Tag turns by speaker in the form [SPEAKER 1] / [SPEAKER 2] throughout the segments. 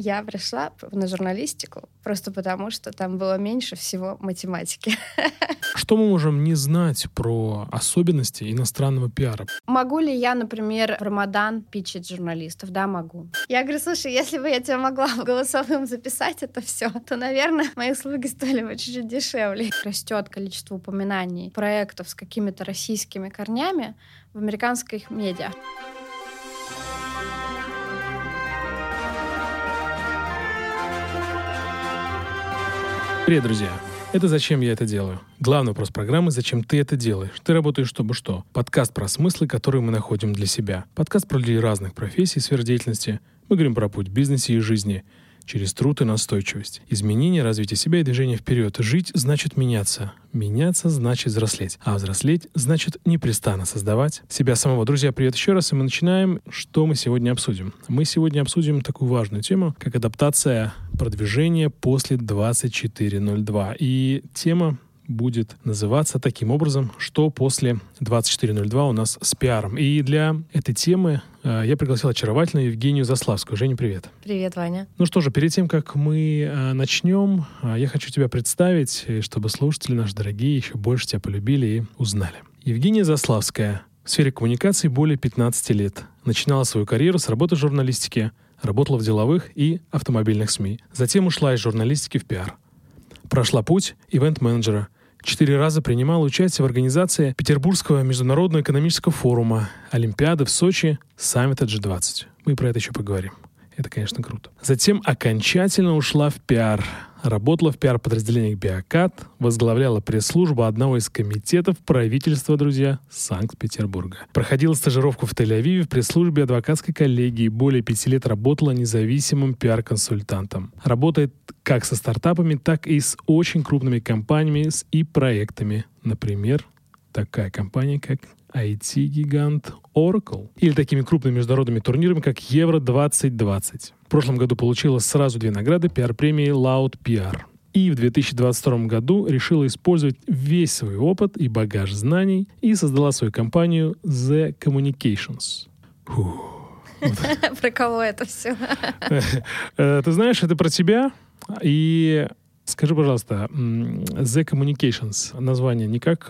[SPEAKER 1] Я пришла на журналистику просто потому, что там было меньше всего математики.
[SPEAKER 2] Что мы можем не знать про особенности иностранного пиара?
[SPEAKER 1] Могу ли я, например, в Рамадан питчить журналистов? Да, могу. Я говорю, слушай, если бы я тебя могла голосовым записать это все, то, наверное, мои услуги стоили бы чуть-чуть дешевле. Растет количество упоминаний проектов с какими-то российскими корнями в американских медиа.
[SPEAKER 2] Привет, друзья! Это «Зачем я это делаю?» Главный вопрос программы «Зачем ты это делаешь?» Ты работаешь, чтобы что? Подкаст про смыслы, которые мы находим для себя. Подкаст про людей разных профессий, сфер деятельности. Мы говорим про путь в бизнесе и жизни – через труд и настойчивость. Изменение, развитие себя и движение вперед. Жить значит меняться. Меняться значит взрослеть. А взрослеть значит непрестанно создавать себя самого. Друзья, привет еще раз. И мы начинаем. Что мы сегодня обсудим? Мы сегодня обсудим такую важную тему, как адаптация продвижения после 24.02. И тема будет называться таким образом, что после 24.02 у нас с пиаром. И для этой темы э, я пригласил очаровательную Евгению Заславскую. Женя, привет.
[SPEAKER 1] Привет, Ваня.
[SPEAKER 2] Ну что же, перед тем, как мы э, начнем, э, я хочу тебя представить, чтобы слушатели наши дорогие еще больше тебя полюбили и узнали. Евгения Заславская в сфере коммуникаций более 15 лет. Начинала свою карьеру с работы в журналистике, работала в деловых и автомобильных СМИ. Затем ушла из журналистики в пиар. Прошла путь ивент-менеджера – Четыре раза принимал участие в организации Петербургского международного экономического форума, Олимпиады в Сочи, саммита G20. Мы про это еще поговорим. Это, конечно, круто. Затем окончательно ушла в пиар. Работала в пиар-подразделениях «Биокат», возглавляла пресс-службу одного из комитетов правительства, друзья, Санкт-Петербурга. Проходила стажировку в Тель-Авиве в пресс-службе адвокатской коллегии. Более пяти лет работала независимым пиар-консультантом. Работает как со стартапами, так и с очень крупными компаниями и проектами. Например, такая компания, как IT-гигант Oracle. Или такими крупными международными турнирами, как Евро-2020. В прошлом году получила сразу две награды пиар-премии Loud PR. И в 2022 году решила использовать весь свой опыт и багаж знаний и создала свою компанию The Communications.
[SPEAKER 1] Про кого это все?
[SPEAKER 2] Э, ты знаешь, это про тебя. И Скажи, пожалуйста, The Communications, название никак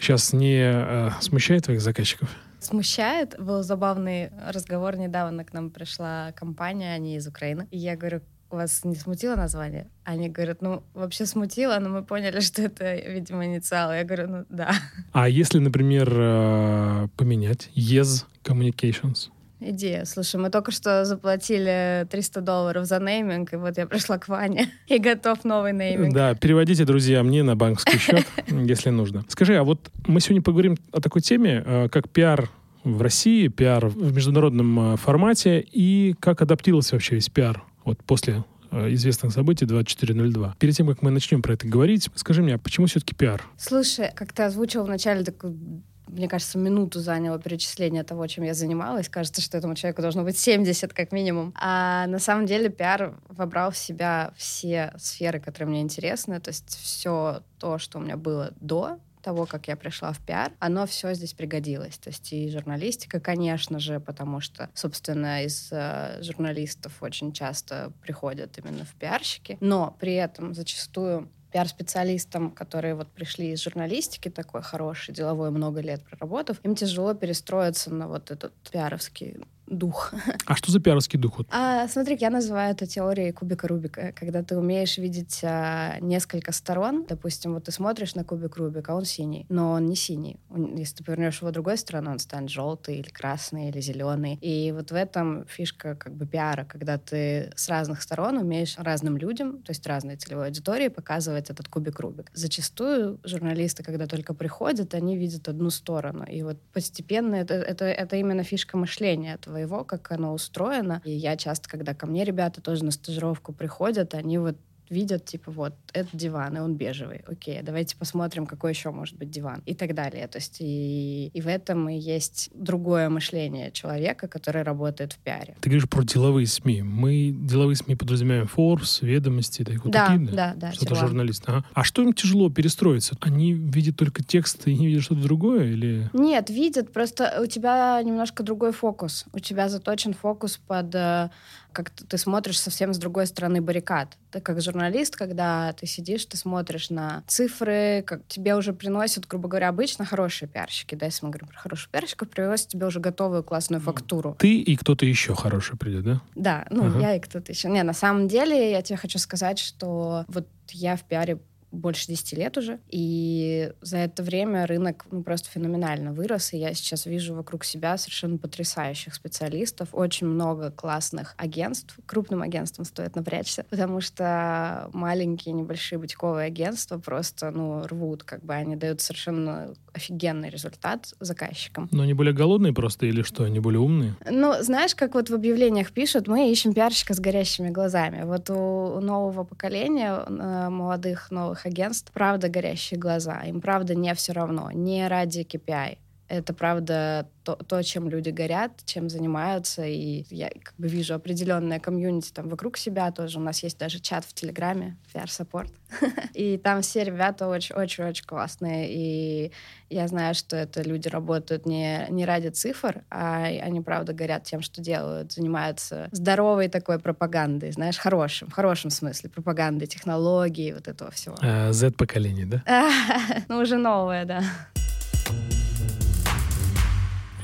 [SPEAKER 2] сейчас э, не э, смущает твоих заказчиков?
[SPEAKER 1] Смущает. Был забавный разговор. Недавно к нам пришла компания, они из Украины. И я говорю, вас не смутило название? Они говорят, ну, вообще смутило, но мы поняли, что это, видимо, инициалы. Я говорю, ну, да.
[SPEAKER 2] А если, например, э, поменять Yes Communications?
[SPEAKER 1] Идея. Слушай, мы только что заплатили 300 долларов за нейминг, и вот я пришла к Ване и готов новый нейминг.
[SPEAKER 2] Да, переводите, друзья, мне на банковский счет, если нужно. Скажи, а вот мы сегодня поговорим о такой теме, э, как пиар в России, пиар в международном э, формате, и как адаптировался вообще весь пиар вот после э, известных событий 24.02. Перед тем, как мы начнем про это говорить, скажи мне, а почему все-таки пиар?
[SPEAKER 1] Слушай, как ты озвучил в начале такую мне кажется, минуту заняло перечисление того, чем я занималась. Кажется, что этому человеку должно быть 70 как минимум. А на самом деле пиар вобрал в себя все сферы, которые мне интересны. То есть все то, что у меня было до того, как я пришла в пиар, оно все здесь пригодилось. То есть и журналистика, конечно же, потому что, собственно, из э, журналистов очень часто приходят именно в пиарщики, но при этом зачастую пиар-специалистам, которые вот пришли из журналистики, такой хороший, деловой, много лет проработав, им тяжело перестроиться на вот этот пиаровский дух.
[SPEAKER 2] А что за пиаровский дух?
[SPEAKER 1] А, смотри, я называю это теорией кубика Рубика, когда ты умеешь видеть а, несколько сторон. Допустим, вот ты смотришь на кубик Рубика, он синий, но он не синий. Он, если ты повернешь его другой стороной, он станет желтый или красный или зеленый. И вот в этом фишка как бы пиара, когда ты с разных сторон умеешь разным людям, то есть разной целевой аудитории, показывать этот кубик Рубик. Зачастую журналисты, когда только приходят, они видят одну сторону. И вот постепенно это, это, это именно фишка мышления этого своего, как оно устроено. И я часто, когда ко мне ребята тоже на стажировку приходят, они вот видят, типа, вот, это диван, и он бежевый. Окей, давайте посмотрим, какой еще может быть диван. И так далее. То есть и, и в этом и есть другое мышление человека, который работает в пиаре.
[SPEAKER 2] Ты говоришь про деловые СМИ. Мы деловые СМИ подразумеваем Forbes, ведомости, так, вот
[SPEAKER 1] да,
[SPEAKER 2] такие,
[SPEAKER 1] да? Да, да.
[SPEAKER 2] Что-то журналист. Ага. А что им тяжело перестроиться? Они видят только текст и не видят что-то другое? Или...
[SPEAKER 1] Нет, видят, просто у тебя немножко другой фокус. У тебя заточен фокус под э, как ты смотришь совсем с другой стороны баррикад. Ты как журналист, когда ты сидишь, ты смотришь на цифры, как тебе уже приносят, грубо говоря, обычно хорошие пиарщики, да, если мы говорим про хороших пиарщиков, приносят тебе уже готовую классную фактуру.
[SPEAKER 2] Ты и кто-то еще хороший придет, да?
[SPEAKER 1] Да, ну, ага. я и кто-то еще. Не, на самом деле, я тебе хочу сказать, что вот я в пиаре больше 10 лет уже. И за это время рынок ну, просто феноменально вырос. И я сейчас вижу вокруг себя совершенно потрясающих специалистов. Очень много классных агентств. Крупным агентствам стоит напрячься, потому что маленькие небольшие бутиковые агентства просто ну, рвут. Как бы они дают совершенно офигенный результат заказчикам.
[SPEAKER 2] Но они более голодные просто или что? Они более умные?
[SPEAKER 1] Ну, знаешь, как вот в объявлениях пишут, мы ищем пиарщика с горящими глазами. Вот у нового поколения, э, молодых новых агентств, правда горящие глаза. Им правда не все равно. Не ради KPI. Это правда то, то, чем люди горят, чем занимаются. И я как бы вижу определенное комьюнити там вокруг себя тоже. У нас есть даже чат в Телеграме, VR-саппорт. и там все ребята очень-очень-очень классные. И я знаю, что это люди работают не, не ради цифр, а они, правда, горят тем, что делают. Занимаются здоровой такой пропагандой, знаешь, хорошим, в хорошем смысле. Пропагандой, технологий, вот этого всего.
[SPEAKER 2] А, Z-поколение, да?
[SPEAKER 1] ну, уже новое, да.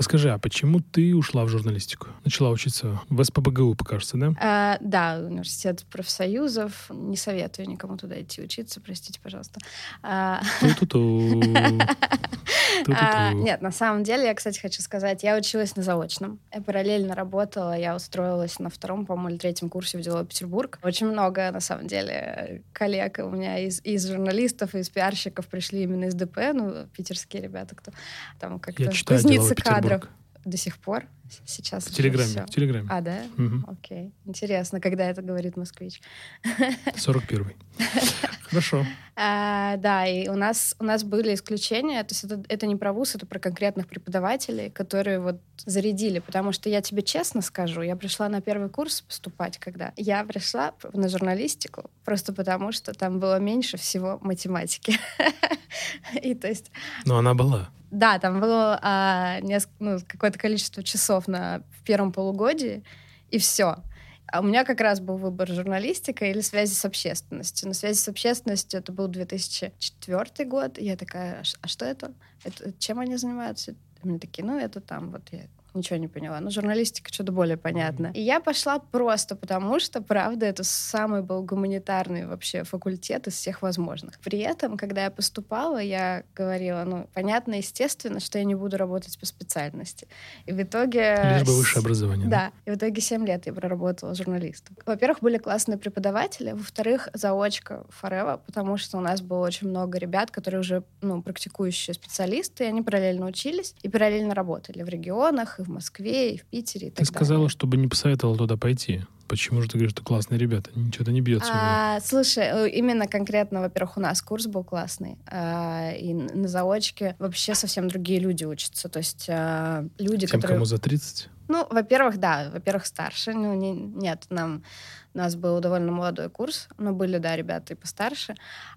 [SPEAKER 2] Расскажи, а почему ты ушла в журналистику? Начала учиться в СПБГУ, покажется, да?
[SPEAKER 1] А, да, университет профсоюзов. Не советую никому туда идти учиться, простите, пожалуйста. А, а, нет, на самом деле, я, кстати, хочу сказать, я училась на заочном. Я параллельно работала, я устроилась на втором, по-моему, или третьем курсе в дело Петербург. Очень много, на самом деле, коллег у меня из, из журналистов, из пиарщиков пришли именно из ДП, ну, питерские ребята, кто там как-то кузнецы кадров до сих пор сейчас.
[SPEAKER 2] В Телеграме. Все. В Телеграме.
[SPEAKER 1] А, да? Угу. Окей. Интересно, когда это говорит москвич.
[SPEAKER 2] 41-й. Хорошо.
[SPEAKER 1] А, да, и у нас, у нас были исключения. То есть это, это не про вуз, это про конкретных преподавателей, которые вот зарядили. Потому что я тебе честно скажу, я пришла на первый курс поступать, когда я пришла на журналистику, просто потому что там было меньше всего математики. И то есть...
[SPEAKER 2] Но она была.
[SPEAKER 1] Да, там было а, несколько, ну, какое-то количество часов на, в первом полугодии, и все. А у меня как раз был выбор журналистика или связи с общественностью. На связи с общественностью это был 2004 год. И я такая, а что это? это чем они занимаются? И мне такие, ну, это там, вот я ничего не поняла. Но журналистика что-то более понятно. И я пошла просто потому, что, правда, это самый был гуманитарный вообще факультет из всех возможных. При этом, когда я поступала, я говорила, ну, понятно, естественно, что я не буду работать по специальности. И в итоге...
[SPEAKER 2] Лишь бы высшее образование.
[SPEAKER 1] Да. да. И в итоге 7 лет я проработала журналистом. Во-первых, были классные преподаватели. Во-вторых, заочка Форева, потому что у нас было очень много ребят, которые уже, ну, практикующие специалисты, и они параллельно учились и параллельно работали в регионах, и в Москве, и в Питере. И
[SPEAKER 2] Ты сказала, далее. чтобы не посоветовал туда пойти. Почему же ты говоришь, что классные ребята? Ничего-то не бьется.
[SPEAKER 1] А, слушай, э, именно конкретно, во-первых, у нас курс был классный. А, и на заочке вообще совсем другие люди учатся. То есть а, люди,
[SPEAKER 2] Тем,
[SPEAKER 1] которые...
[SPEAKER 2] кому за 30?
[SPEAKER 1] Ну, во-первых, да. Во-первых, старше. Ну, не, нет, нам у нас был довольно молодой курс, но были, да, ребята и постарше.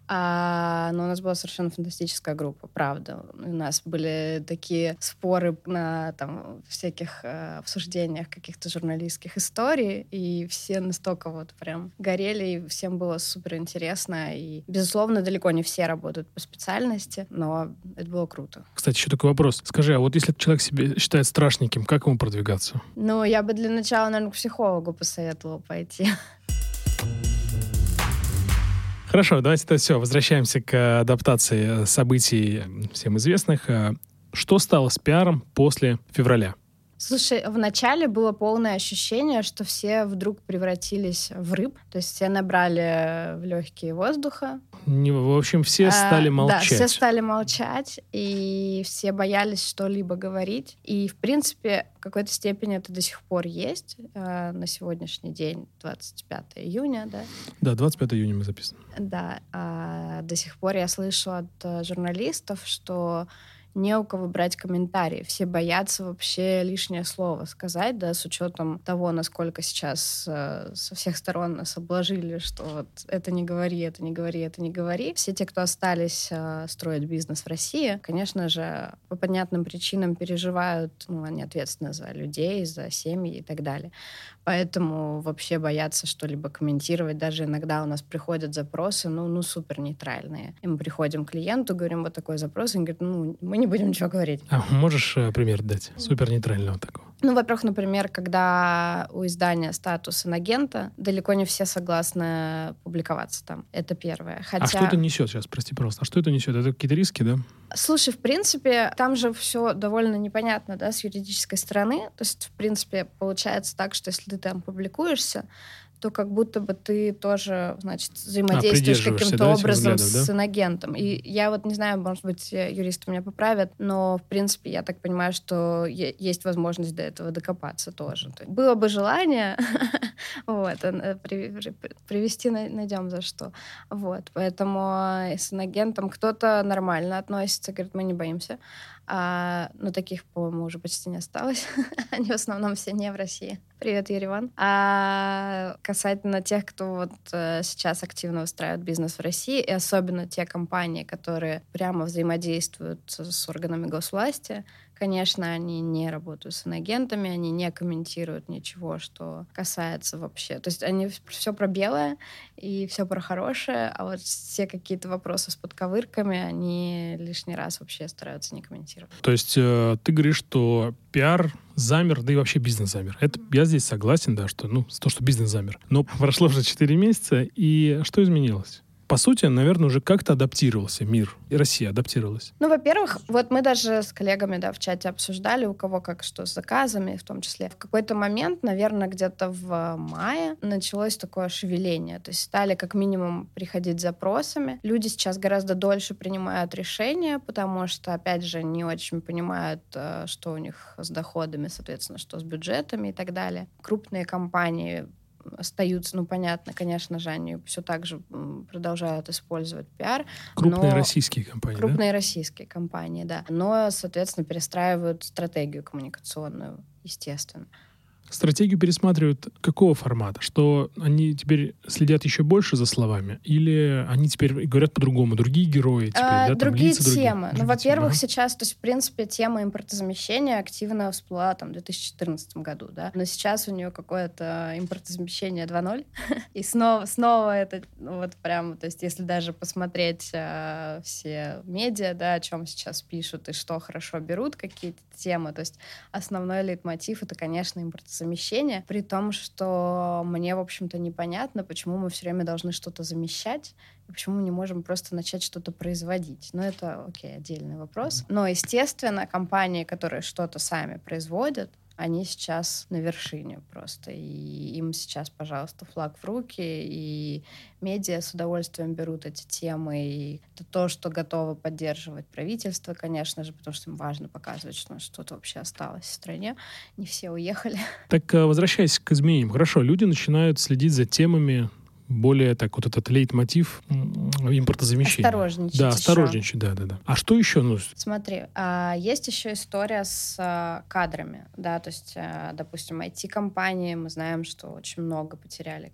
[SPEAKER 1] А, но у нас была совершенно фантастическая группа, правда. У нас были такие споры на там, всяких э, обсуждениях каких-то журналистских историй, и все настолько вот прям горели, и всем было супер интересно. И, безусловно, далеко не все работают по специальности, но это было круто.
[SPEAKER 2] Кстати, еще такой вопрос. Скажи, а вот если человек себя считает страшненьким, как ему продвигаться?
[SPEAKER 1] Ну, я бы для начала, наверное, к психологу посоветовала пойти.
[SPEAKER 2] Хорошо, давайте это все. Возвращаемся к адаптации событий всем известных. Что стало с пиаром после февраля?
[SPEAKER 1] Слушай, вначале было полное ощущение, что все вдруг превратились в рыб, то есть все набрали в легкие воздуха.
[SPEAKER 2] Не, в общем, все стали молчать.
[SPEAKER 1] Да, все стали молчать, и все боялись что-либо говорить. И, в принципе, в какой-то степени это до сих пор есть. Э, на сегодняшний день, 25 июня, да?
[SPEAKER 2] Да, 25 июня мы записаны.
[SPEAKER 1] Да, а до сих пор я слышу от э, журналистов, что не у кого брать комментарии. Все боятся вообще лишнее слово сказать, да, с учетом того, насколько сейчас э, со всех сторон нас обложили, что вот это не говори, это не говори, это не говори. Все те, кто остались э, строить бизнес в России, конечно же, по понятным причинам переживают, ну, они ответственны за людей, за семьи и так далее. Поэтому вообще бояться что-либо комментировать. Даже иногда у нас приходят запросы, ну, ну супер нейтральные. И мы приходим к клиенту, говорим вот такой запрос, и он говорит, ну, мы не будем ничего говорить.
[SPEAKER 2] А можешь э, пример дать? Супер нейтрального такого.
[SPEAKER 1] Ну, во-первых, например, когда у издания статус инагента, далеко не все согласны публиковаться там. Это первое. Хотя...
[SPEAKER 2] А что это несет сейчас, прости, просто? А что это несет? Это какие-то риски, да?
[SPEAKER 1] Слушай, в принципе, там же все довольно непонятно, да, с юридической стороны. То есть, в принципе, получается так, что если ты там публикуешься, то как будто бы ты тоже, значит, взаимодействуешь а, каким-то да, образом взглядов, да? с инагентом. И я вот не знаю, может быть, юристы меня поправят, но, в принципе, я так понимаю, что есть возможность до этого докопаться тоже. Было бы желание, вот, э, привести найдем за что. Вот, поэтому с инагентом кто-то нормально относится, говорит, мы не боимся. А, ну, таких, по-моему, уже почти не осталось. Они в основном все не в России. Привет, Ереван. А касательно тех, кто вот э, сейчас активно устраивает бизнес в России, и особенно те компании, которые прямо взаимодействуют с органами госвласти, Конечно, они не работают с инагентами, они не комментируют ничего, что касается вообще. То есть они все про белое и все про хорошее, а вот все какие-то вопросы с подковырками, они лишний раз вообще стараются не комментировать.
[SPEAKER 2] То есть э, ты говоришь, что пиар замер, да и вообще бизнес замер. Это я здесь согласен, да, что, ну, то, что бизнес замер. Но прошло уже 4 месяца, и что изменилось? По сути, наверное, уже как-то адаптировался мир. И Россия адаптировалась.
[SPEAKER 1] Ну, во-первых, вот мы даже с коллегами да, в чате обсуждали, у кого как что с заказами, в том числе. В какой-то момент, наверное, где-то в мае началось такое шевеление. То есть стали как минимум приходить запросами. Люди сейчас гораздо дольше принимают решения, потому что, опять же, не очень понимают, э, что у них с доходами, соответственно, что с бюджетами и так далее. Крупные компании остаются, ну, понятно, конечно же, они все так же продолжают использовать пиар.
[SPEAKER 2] Крупные но... российские компании,
[SPEAKER 1] Крупные
[SPEAKER 2] да?
[SPEAKER 1] российские компании, да. Но, соответственно, перестраивают стратегию коммуникационную, естественно.
[SPEAKER 2] Стратегию пересматривают какого формата? Что они теперь следят еще больше за словами? Или они теперь говорят по-другому? Другие герои теперь, а,
[SPEAKER 1] да? Другие там, лица темы. Другие, ну, во-первых, темы, сейчас, то есть, в принципе, тема импортозамещения активно всплыла там в 2014 году, да? Но сейчас у нее какое-то импортозамещение 2.0. И снова, снова это ну, вот прям, то есть, если даже посмотреть э, все медиа, да, о чем сейчас пишут и что хорошо берут, какие-то темы, то есть основной лейтмотив — это, конечно, импортозамещение замещения, при том, что мне, в общем-то, непонятно, почему мы все время должны что-то замещать, и почему мы не можем просто начать что-то производить. Но это, окей, отдельный вопрос. Но, естественно, компании, которые что-то сами производят, они сейчас на вершине просто. И им сейчас, пожалуйста, флаг в руки, и медиа с удовольствием берут эти темы. И это то, что готово поддерживать правительство, конечно же, потому что им важно показывать, что что-то вообще осталось в стране. Не все уехали.
[SPEAKER 2] Так, э, возвращаясь к изменениям. Хорошо, люди начинают следить за темами, более так вот этот лейтмотив импортозамещения.
[SPEAKER 1] Осторожничать
[SPEAKER 2] Да, осторожничать, да, да, да. А что еще? Ну...
[SPEAKER 1] Смотри, а, есть еще история с а, кадрами, да, то есть, а, допустим, IT-компании, мы знаем, что очень много потеряли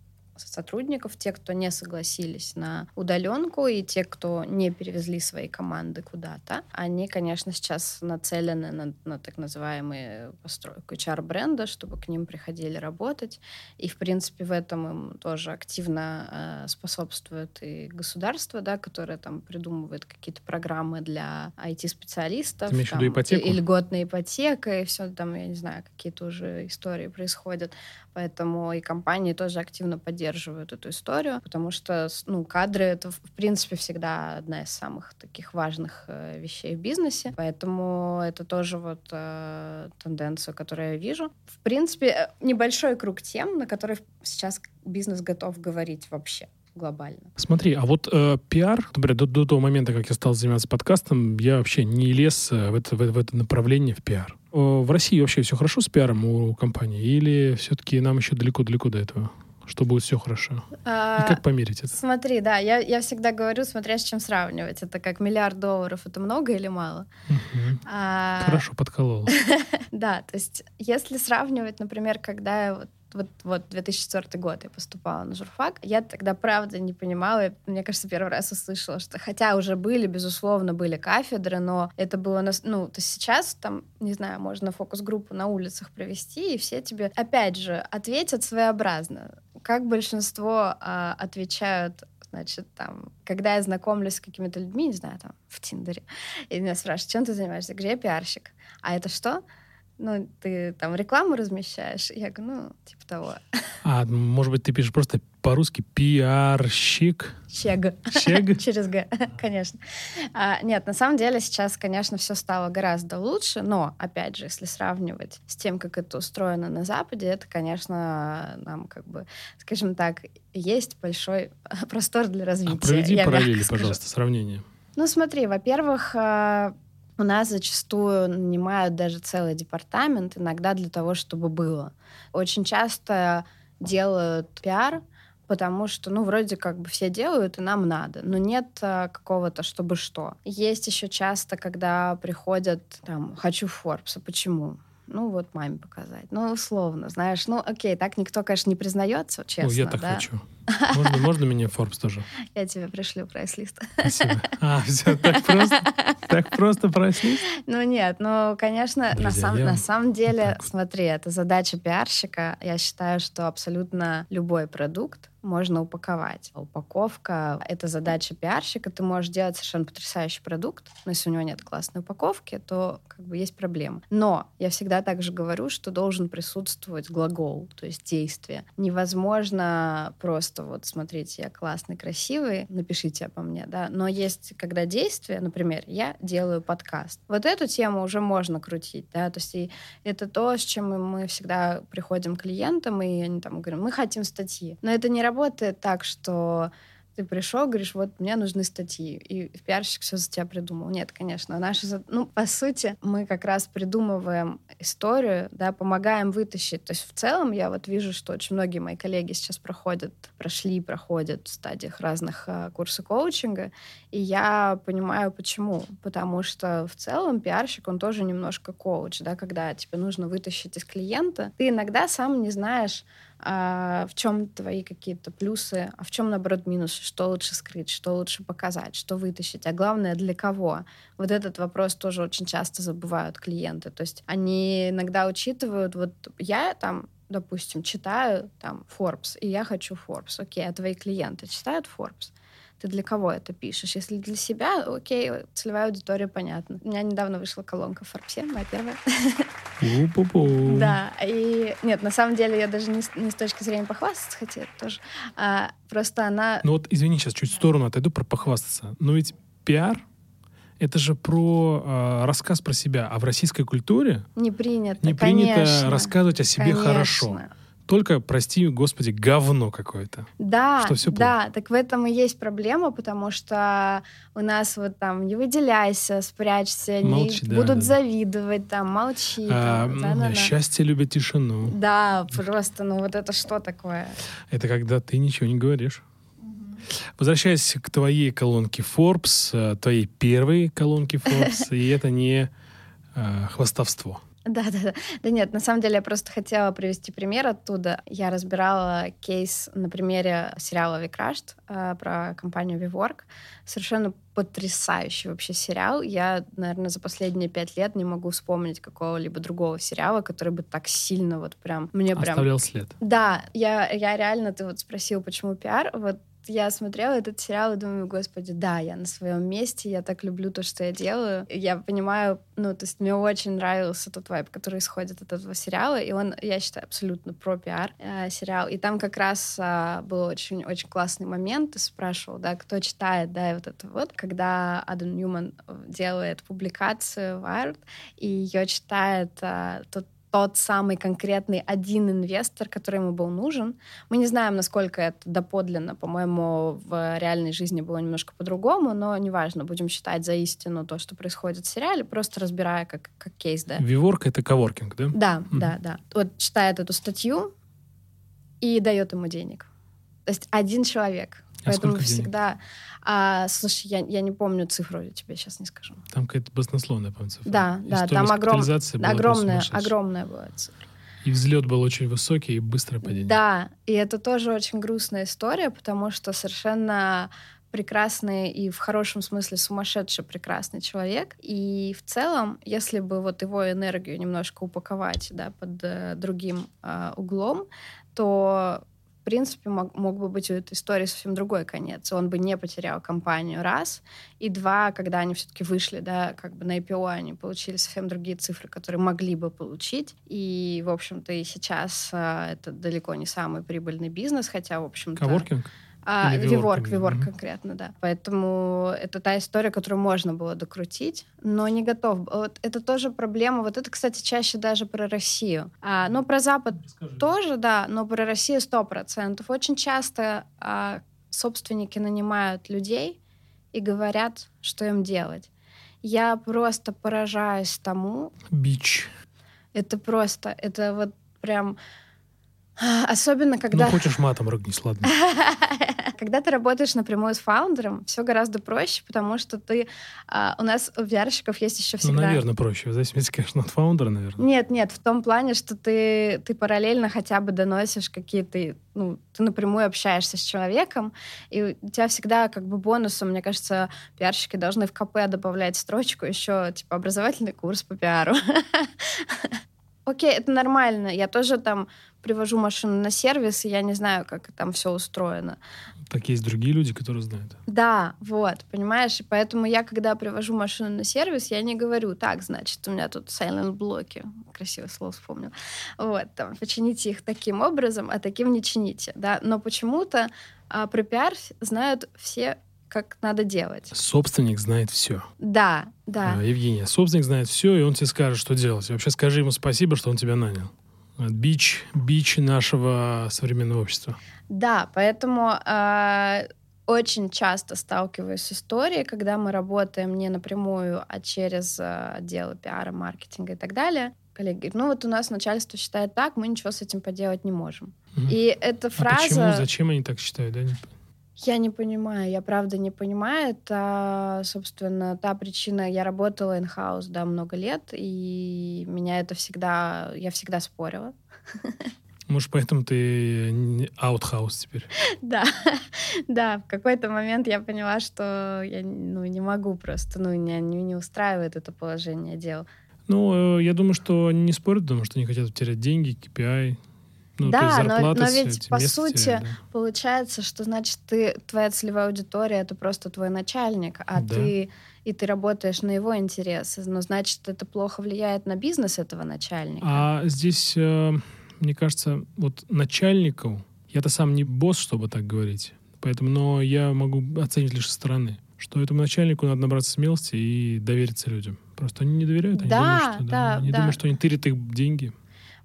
[SPEAKER 1] сотрудников, те, кто не согласились на удаленку, и те, кто не перевезли свои команды куда-то, они, конечно, сейчас нацелены на, на так называемые постройку HR-бренда, чтобы к ним приходили работать. И, в принципе, в этом им тоже активно э, способствует и государство, да, которое там придумывает какие-то программы для IT-специалистов.
[SPEAKER 2] Ты там, ипотеку?
[SPEAKER 1] И, и льготная ипотека, и все там, я не знаю, какие-то уже истории происходят. Поэтому и компании тоже активно поддерживают поддерживают эту историю, потому что, ну, кадры — это, в принципе, всегда одна из самых таких важных э, вещей в бизнесе, поэтому это тоже вот э, тенденция, которую я вижу. В принципе, э, небольшой круг тем, на которые сейчас бизнес готов говорить вообще глобально.
[SPEAKER 2] Смотри, а вот э, пиар, например, до, до того момента, как я стал заниматься подкастом, я вообще не лез э, в это, в, в это направление в пиар. В России вообще все хорошо с пиаром у компании или все-таки нам еще далеко-далеко до этого? Что будет все хорошо? А, И как померить это?
[SPEAKER 1] Смотри, да, я, я всегда говорю, смотря с чем сравнивать. Это как миллиард долларов, это много или мало?
[SPEAKER 2] Угу. А... Хорошо, подколол.
[SPEAKER 1] да, то есть если сравнивать, например, когда я вот вот, вот 2004 год я поступала на журфак. Я тогда, правда, не понимала. Я, мне кажется, первый раз услышала, что хотя уже были, безусловно, были кафедры, но это было... На, ну, то сейчас там, не знаю, можно фокус-группу на улицах провести, и все тебе, опять же, ответят своеобразно. Как большинство а, отвечают значит, там, когда я знакомлюсь с какими-то людьми, не знаю, там, в Тиндере, и меня спрашивают, чем ты занимаешься? Где я пиарщик? А это что? ну, ты там рекламу размещаешь? Я говорю, ну, типа того.
[SPEAKER 2] А, может быть, ты пишешь просто по-русски пиарщик?
[SPEAKER 1] Чег.
[SPEAKER 2] Чег?
[SPEAKER 1] Через Г, конечно. А, нет, на самом деле сейчас, конечно, все стало гораздо лучше, но, опять же, если сравнивать с тем, как это устроено на Западе, это, конечно, нам как бы, скажем так, есть большой простор для развития. А
[SPEAKER 2] проведи параллели, пожалуйста, сравнение.
[SPEAKER 1] Ну, смотри, во-первых, а, у нас зачастую нанимают даже целый департамент, иногда для того, чтобы было. Очень часто делают пиар, потому что, ну, вроде как бы все делают, и нам надо, но нет а, какого-то чтобы что. Есть еще часто, когда приходят, там, хочу Форбса, почему? ну вот маме показать. Ну, условно, знаешь, ну окей, так никто, конечно, не признается, честно. Ну,
[SPEAKER 2] я так да? хочу. Можно, можно мне Forbes тоже?
[SPEAKER 1] Я тебе пришлю прайс-лист.
[SPEAKER 2] Спасибо. А, все, так просто? Так просто прайс-лист?
[SPEAKER 1] Ну нет, ну, конечно, Друзья, на, сам, на самом деле, вот смотри, это задача пиарщика. Я считаю, что абсолютно любой продукт можно упаковать. Упаковка — это задача пиарщика. Ты можешь делать совершенно потрясающий продукт, но если у него нет классной упаковки, то как бы есть проблема. Но я всегда также говорю, что должен присутствовать глагол, то есть действие. Невозможно просто вот, смотрите, я классный, красивый, напишите обо мне, да, но есть, когда действие, например, я делаю подкаст. Вот эту тему уже можно крутить, да, то есть и это то, с чем мы всегда приходим к клиентам, и они там говорят, мы хотим статьи. Но это не работает так, что ты пришел, говоришь, вот мне нужны статьи, и пиарщик все за тебя придумал. Нет, конечно. Наши, ну, по сути, мы как раз придумываем историю, да, помогаем вытащить. То есть в целом я вот вижу, что очень многие мои коллеги сейчас проходят, прошли, проходят в стадиях разных а, курсов коучинга, и я понимаю, почему. Потому что в целом пиарщик, он тоже немножко коуч, да, когда тебе нужно вытащить из клиента, ты иногда сам не знаешь, а, в чем твои какие-то плюсы, а в чем, наоборот, минусы, что лучше скрыть, что лучше показать, что вытащить, а главное, для кого. Вот этот вопрос тоже очень часто забывают клиенты. То есть они иногда учитывают, вот я там допустим, читаю там Forbes, и я хочу Forbes. Окей, а твои клиенты читают Forbes? Ты для кого это пишешь. Если для себя, окей, целевая аудитория понятна. У меня недавно вышла колонка в Форбсе, моя первая. Да, и нет, на самом деле я даже не, не с точки зрения похвастаться хотела тоже, а просто она...
[SPEAKER 2] Ну вот, извини, сейчас чуть в сторону отойду про похвастаться. Но ведь пиар это же про э, рассказ про себя. А в российской культуре
[SPEAKER 1] не принято,
[SPEAKER 2] не принято конечно, рассказывать о себе конечно. хорошо только, прости, господи, говно какое-то.
[SPEAKER 1] Да, что все да, так в этом и есть проблема, потому что у нас вот там не выделяйся, спрячься, молчи, не да, будут да. завидовать, там, молчи. А, там, да, да,
[SPEAKER 2] счастье любит тишину.
[SPEAKER 1] Да, просто, ну вот это что такое?
[SPEAKER 2] Это когда ты ничего не говоришь. Возвращаясь к твоей колонке Forbes, э, твоей первой колонке Forbes, и это не э, хвастовство.
[SPEAKER 1] Да, да, да. Да нет, на самом деле я просто хотела привести пример оттуда. Я разбирала кейс на примере сериала «Викрашт» э, про компанию WeWork. Совершенно потрясающий вообще сериал. Я, наверное, за последние пять лет не могу вспомнить какого-либо другого сериала, который бы так сильно вот прям... Мне
[SPEAKER 2] Оставлял
[SPEAKER 1] прям...
[SPEAKER 2] след.
[SPEAKER 1] Да, я, я реально... Ты вот спросил, почему пиар. Вот я смотрела этот сериал и думаю, господи, да, я на своем месте, я так люблю то, что я делаю. Я понимаю, ну, то есть мне очень нравился тот вайб, который исходит от этого сериала, и он, я считаю, абсолютно про пиар э, сериал. И там как раз э, был очень-очень классный момент, ты спрашивал, да, кто читает, да, и вот это вот, когда Адам Ньюман делает публикацию в Wired, и ее читает э, тот тот самый конкретный один инвестор, который ему был нужен. Мы не знаем, насколько это доподлинно. По-моему, в реальной жизни было немножко по-другому, но неважно, будем считать за истину то, что происходит в сериале, просто разбирая как, как кейс, да.
[SPEAKER 2] Виворк — это коворкинг, да?
[SPEAKER 1] Да, mm-hmm. да, да. Вот читает эту статью и дает ему денег. То есть один человек. А Поэтому всегда... А, слушай, я, я не помню цифру, я тебе сейчас не скажу.
[SPEAKER 2] Там какая-то баснословная, по цифра.
[SPEAKER 1] Да, да, там огром... огромная, огромная была цифра.
[SPEAKER 2] И взлет был очень высокий и быстрое падение.
[SPEAKER 1] Да, и это тоже очень грустная история, потому что совершенно прекрасный и в хорошем смысле сумасшедший прекрасный человек. И в целом, если бы вот его энергию немножко упаковать да, под э, другим э, углом, то в принципе, мог, мог бы быть у этой истории совсем другой конец. Он бы не потерял компанию, раз. И два, когда они все-таки вышли, да, как бы на IPO, они получили совсем другие цифры, которые могли бы получить. И, в общем-то, и сейчас а, это далеко не самый прибыльный бизнес, хотя, в общем-то...
[SPEAKER 2] Коворкинг?
[SPEAKER 1] А, Виворк, Виворк mm-hmm. конкретно, да. Поэтому это та история, которую можно было докрутить, но не готов. Вот это тоже проблема. Вот это, кстати, чаще даже про Россию. А, но про Запад Расскажи. тоже, да, но про Россию сто процентов. Очень часто а, собственники нанимают людей и говорят, что им делать. Я просто поражаюсь тому.
[SPEAKER 2] Бич.
[SPEAKER 1] Это просто, это вот прям Особенно, когда...
[SPEAKER 2] Ну, хочешь матом рыгнись, ладно.
[SPEAKER 1] когда ты работаешь напрямую с фаундером, все гораздо проще, потому что ты... А, у нас у пиарщиков есть еще ну, всегда...
[SPEAKER 2] Ну, наверное, проще. В зависимости, конечно, от фаундера, наверное.
[SPEAKER 1] Нет, нет, в том плане, что ты, ты параллельно хотя бы доносишь какие-то... Ну, ты напрямую общаешься с человеком, и у тебя всегда как бы бонусом, мне кажется, пиарщики должны в КП добавлять строчку еще, типа, образовательный курс по пиару. Окей, это нормально. Я тоже там привожу машину на сервис, и я не знаю, как там все устроено.
[SPEAKER 2] Так есть другие люди, которые знают.
[SPEAKER 1] Да, вот, понимаешь? И поэтому я, когда привожу машину на сервис, я не говорю, так, значит, у меня тут silent блоки, красивое слово вспомнил. Вот, там, почините их таким образом, а таким не чините, да. Но почему-то а, про пиар знают все как надо делать.
[SPEAKER 2] Собственник знает все.
[SPEAKER 1] Да, да.
[SPEAKER 2] А, Евгения, собственник знает все, и он тебе скажет, что делать. Вообще скажи ему спасибо, что он тебя нанял. Бич, бич нашего современного общества.
[SPEAKER 1] Да, поэтому э, очень часто сталкиваюсь с историей, когда мы работаем не напрямую, а через э, отделы пиара, маркетинга и так далее. Коллеги говорят, ну вот у нас начальство считает так, мы ничего с этим поделать не можем. Угу. И эта фраза... А
[SPEAKER 2] почему? Зачем они так считают? Да?
[SPEAKER 1] Я не понимаю, я правда не понимаю. Это, собственно, та причина. Я работала in-house, да, много лет, и меня это всегда... Я всегда спорила.
[SPEAKER 2] Может, поэтому ты аутхаус теперь?
[SPEAKER 1] Да, да. В какой-то момент я поняла, что я ну, не могу просто, ну, не, не устраивает это положение дел.
[SPEAKER 2] Ну, э, я думаю, что они не спорят, потому что они хотят терять деньги, KPI,
[SPEAKER 1] ну, да, но, но ведь по сути теряют, да. получается, что значит ты твоя целевая аудитория это просто твой начальник, а да. ты и ты работаешь на его интересы, но значит это плохо влияет на бизнес этого начальника.
[SPEAKER 2] А здесь, э, мне кажется, вот начальнику я-то сам не босс, чтобы так говорить, поэтому, но я могу оценить лишь со стороны, что этому начальнику надо набраться смелости и довериться людям. Просто они не доверяют, они да, думают, что, да, да, они да. думают, что они тырят их деньги.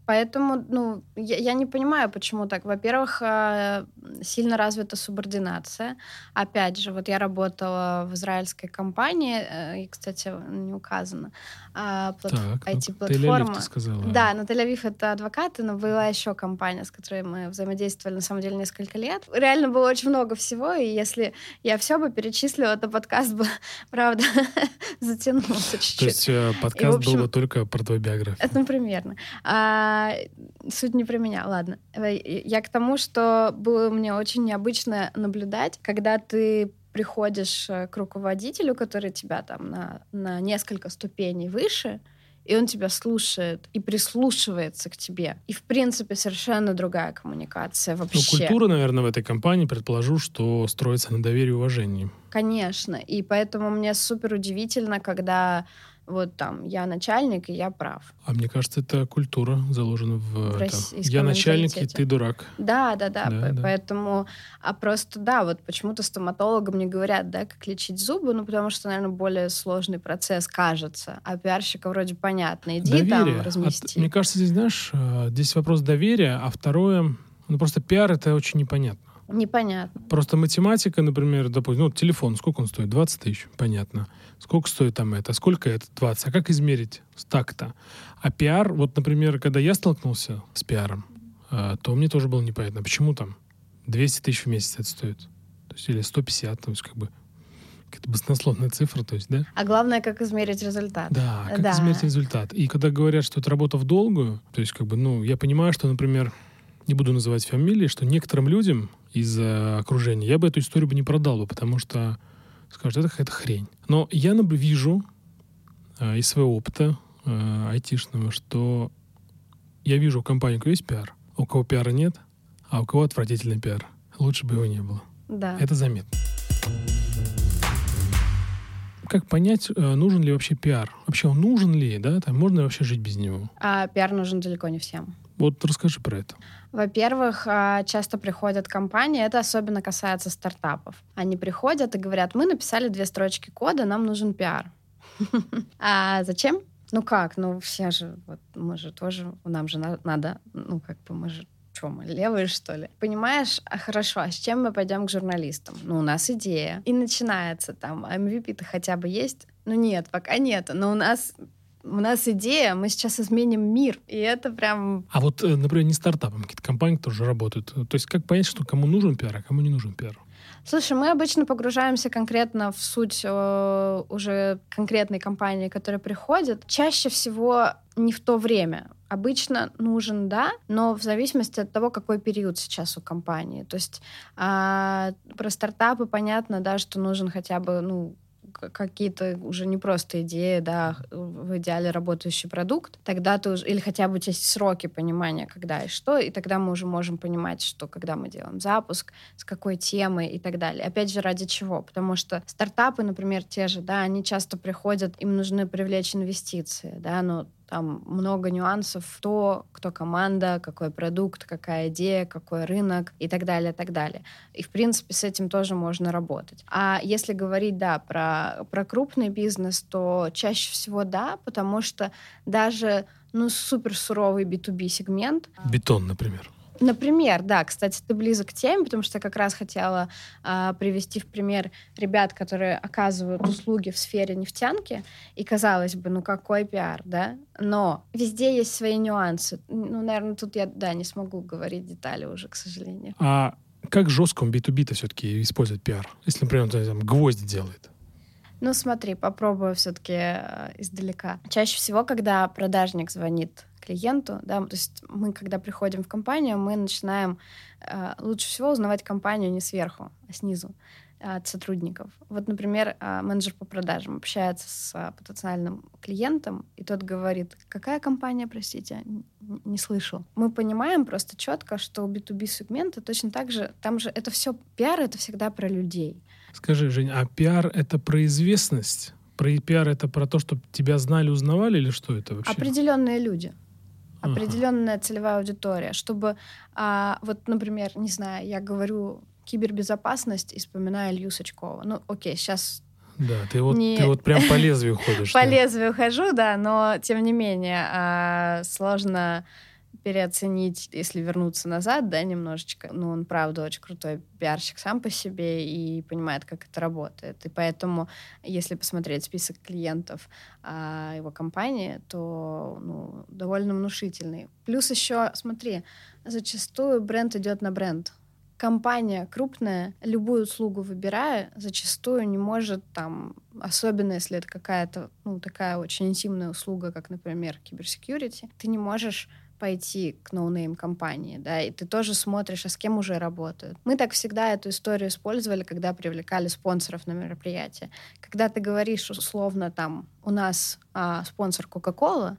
[SPEAKER 1] Поэтому, ну, я, я не понимаю, почему так. Во-первых, э, сильно развита субординация. Опять же, вот я работала в израильской компании, э, и, кстати, не указано, а, плат... IT-платформа.
[SPEAKER 2] ты сказала.
[SPEAKER 1] Да, на Тель-Авив это адвокаты, но была еще компания, с которой мы взаимодействовали, на самом деле, несколько лет. Реально было очень много всего, и если я все бы перечислила, то подкаст бы, правда, затянулся чуть-чуть. То
[SPEAKER 2] есть э, подкаст общем, был бы только про твою биографию?
[SPEAKER 1] Это, ну, примерно. А, а, суть не про меня, ладно. Я к тому, что было мне очень необычно наблюдать, когда ты приходишь э, к руководителю, который тебя там на, на несколько ступеней выше, и он тебя слушает и прислушивается к тебе. И, в принципе, совершенно другая коммуникация вообще.
[SPEAKER 2] Ну, культура, наверное, в этой компании, предположу, что строится на доверии и уважении.
[SPEAKER 1] Конечно. И поэтому мне супер удивительно, когда вот там я начальник, и я прав.
[SPEAKER 2] А мне кажется, это культура заложена в, в это. Я начальник, и ты дурак.
[SPEAKER 1] Да, да, да, да, да. Поэтому, а просто, да, вот почему-то стоматологам не говорят, да, как лечить зубы, ну, потому что, наверное, более сложный процесс кажется. А пиарщика вроде понятно. Иди Доверие. там размести.
[SPEAKER 2] От, мне кажется, здесь, знаешь, э, здесь вопрос доверия, а второе, ну, просто пиар — это очень непонятно.
[SPEAKER 1] Непонятно.
[SPEAKER 2] Просто математика, например, допустим, ну, телефон, сколько он стоит? 20 тысяч, понятно. Сколько стоит там это? Сколько это 20? А как измерить так-то? А пиар, вот, например, когда я столкнулся с пиаром, э, то мне тоже было непонятно, почему там 200 тысяч в месяц это стоит? То есть, или 150, то есть как бы какая-то баснословная цифра, то есть, да?
[SPEAKER 1] А главное, как измерить результат.
[SPEAKER 2] Да, как да. измерить результат. И когда говорят, что это работа в долгую, то есть, как бы, ну, я понимаю, что, например, не буду называть фамилии, что некоторым людям из окружения я бы эту историю бы не продал бы, потому что скажут, это какая-то хрень. Но я вижу э, из своего опыта э, айтишного, что я вижу компании, у кого есть пиар, у кого пиара нет, а у кого отвратительный пиар. Лучше бы его не было.
[SPEAKER 1] Да.
[SPEAKER 2] Это заметно. Как понять, э, нужен ли вообще пиар? Вообще он нужен ли, да? Там можно ли вообще жить без него?
[SPEAKER 1] А пиар нужен далеко не всем.
[SPEAKER 2] Вот расскажи про это.
[SPEAKER 1] Во-первых, а, часто приходят компании, это особенно касается стартапов. Они приходят и говорят, мы написали две строчки кода, нам нужен пиар. А зачем? Ну как? Ну все же, вот мы же тоже, нам же надо, ну как бы мы же что мы, левые, что ли? Понимаешь, а хорошо, а с чем мы пойдем к журналистам? Ну, у нас идея. И начинается там, а MVP-то хотя бы есть? Ну, нет, пока нет. Но у нас у нас идея, мы сейчас изменим мир, и это прям...
[SPEAKER 2] А вот, э, например, не стартапом, какие-то компании тоже работают. То есть как понять, что кому нужен пиар, а кому не нужен пиар?
[SPEAKER 1] Слушай, мы обычно погружаемся конкретно в суть э, уже конкретной компании, которая приходит. Чаще всего не в то время. Обычно нужен, да, но в зависимости от того, какой период сейчас у компании. То есть э, про стартапы понятно, да, что нужен хотя бы, ну, какие-то уже не просто идеи, да, в идеале работающий продукт, тогда ты уже, или хотя бы есть сроки понимания, когда и что, и тогда мы уже можем понимать, что когда мы делаем запуск, с какой темой и так далее. Опять же, ради чего? Потому что стартапы, например, те же, да, они часто приходят, им нужны привлечь инвестиции, да, но там много нюансов, то, кто команда, какой продукт, какая идея, какой рынок и так далее, так далее. И, в принципе, с этим тоже можно работать. А если говорить, да, про, про крупный бизнес, то чаще всего да, потому что даже ну, супер суровый B2B сегмент.
[SPEAKER 2] Бетон, например.
[SPEAKER 1] Например, да, кстати, ты близок к теме, потому что я как раз хотела а, привести в пример ребят, которые оказывают услуги в сфере нефтянки, и казалось бы, ну какой пиар, да? Но везде есть свои нюансы. Ну, наверное, тут я, да, не смогу говорить детали уже, к сожалению.
[SPEAKER 2] А как жестко он B2B-то все-таки использует пиар? Если, например, он там, гвозди делает.
[SPEAKER 1] Ну, смотри, попробую все-таки э, издалека. Чаще всего, когда продажник звонит клиенту, да, то есть мы, когда приходим в компанию, мы начинаем э, лучше всего узнавать компанию не сверху, а снизу э, от сотрудников. Вот, например, э, менеджер по продажам общается с э, потенциальным клиентом, и тот говорит, какая компания, простите, не, не слышал. Мы понимаем просто четко, что у B2B сегмента точно так же, там же это все, пиар — это всегда про людей.
[SPEAKER 2] Скажи, Жень, а пиар — это про известность? Про пиар это про то, чтобы тебя знали, узнавали, или что это вообще?
[SPEAKER 1] Определенные люди определенная целевая аудитория, чтобы, а, вот, например, не знаю, я говорю кибербезопасность и вспоминаю Илью Сачкова. Ну, окей, сейчас
[SPEAKER 2] да, ты вот, не... ты вот прям по лезвию ходишь.
[SPEAKER 1] По лезвию хожу, да, но тем не менее а, сложно переоценить, если вернуться назад, да, немножечко. Ну, он, правда, очень крутой пиарщик сам по себе и понимает, как это работает. И поэтому, если посмотреть список клиентов а, его компании, то ну, довольно внушительный. Плюс еще, смотри, зачастую бренд идет на бренд компания крупная, любую услугу выбирая, зачастую не может там, особенно если это какая-то, ну, такая очень интимная услуга, как, например, киберсекьюрити, ты не можешь пойти к no-name компании, да, и ты тоже смотришь, а с кем уже работают. Мы так всегда эту историю использовали, когда привлекали спонсоров на мероприятие. Когда ты говоришь условно там, у нас а, спонсор Кока-Кола,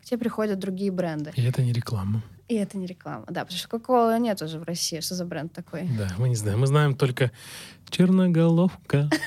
[SPEAKER 1] к тебе приходят другие бренды.
[SPEAKER 2] И это не реклама.
[SPEAKER 1] И это не реклама, да, потому что Кока-Кола нет уже в России. Что за бренд такой?
[SPEAKER 2] Да, мы не знаем. Мы знаем только черноголовка.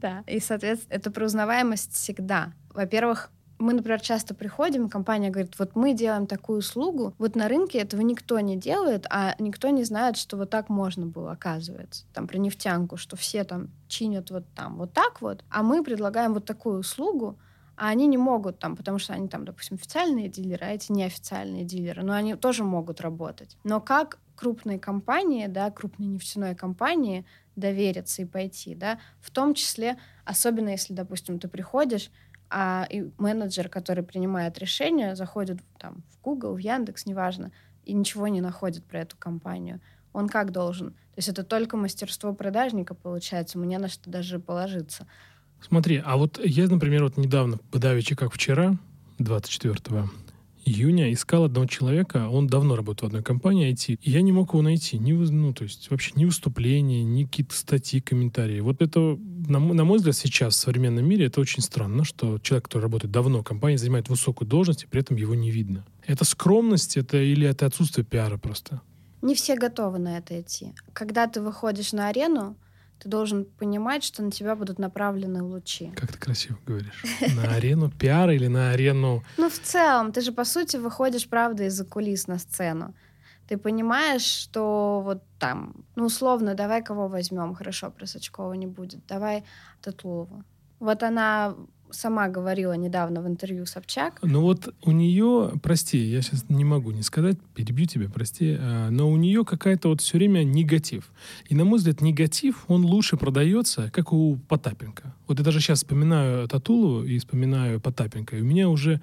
[SPEAKER 1] Да, и, соответственно, это про узнаваемость всегда. Во-первых, мы, например, часто приходим, компания говорит, вот мы делаем такую услугу, вот на рынке этого никто не делает, а никто не знает, что вот так можно было, оказывается. Там про нефтянку, что все там чинят вот там вот так вот, а мы предлагаем вот такую услугу, а они не могут там, потому что они там, допустим, официальные дилеры, а эти неофициальные дилеры, но они тоже могут работать. Но как крупные компании, да, крупные нефтяной компании довериться и пойти, да, в том числе, особенно если, допустим, ты приходишь, а и менеджер, который принимает решение, заходит там в Google, в Яндекс, неважно, и ничего не находит про эту компанию. Он как должен? То есть это только мастерство продажника, получается, мне на что даже положиться.
[SPEAKER 2] Смотри, а вот я, например, вот недавно, подавичи как вчера, 24 июня, искал одного человека, он давно работает в одной компании IT, и я не мог его найти. Ни, ну, то есть вообще ни выступления, ни какие-то статьи, комментарии. Вот это, на, на мой взгляд, сейчас в современном мире это очень странно, что человек, который работает давно в компании, занимает высокую должность, и при этом его не видно. Это скромность это или это отсутствие пиара просто?
[SPEAKER 1] Не все готовы на это идти. Когда ты выходишь на арену, ты должен понимать, что на тебя будут направлены лучи.
[SPEAKER 2] Как ты красиво говоришь. На арену пиара или на арену...
[SPEAKER 1] Ну, в целом, ты же, по сути, выходишь, правда, из-за кулис на сцену. Ты понимаешь, что вот там, ну, условно, давай кого возьмем, хорошо, Просачкова не будет, давай Татулову. Вот она сама говорила недавно в интервью Собчак.
[SPEAKER 2] Ну вот у нее, прости, я сейчас не могу не сказать, перебью тебя, прости, а, но у нее какая-то вот все время негатив. И на мой взгляд, негатив, он лучше продается, как у Потапенко. Вот я даже сейчас вспоминаю Татулу и вспоминаю Потапенко, и у меня уже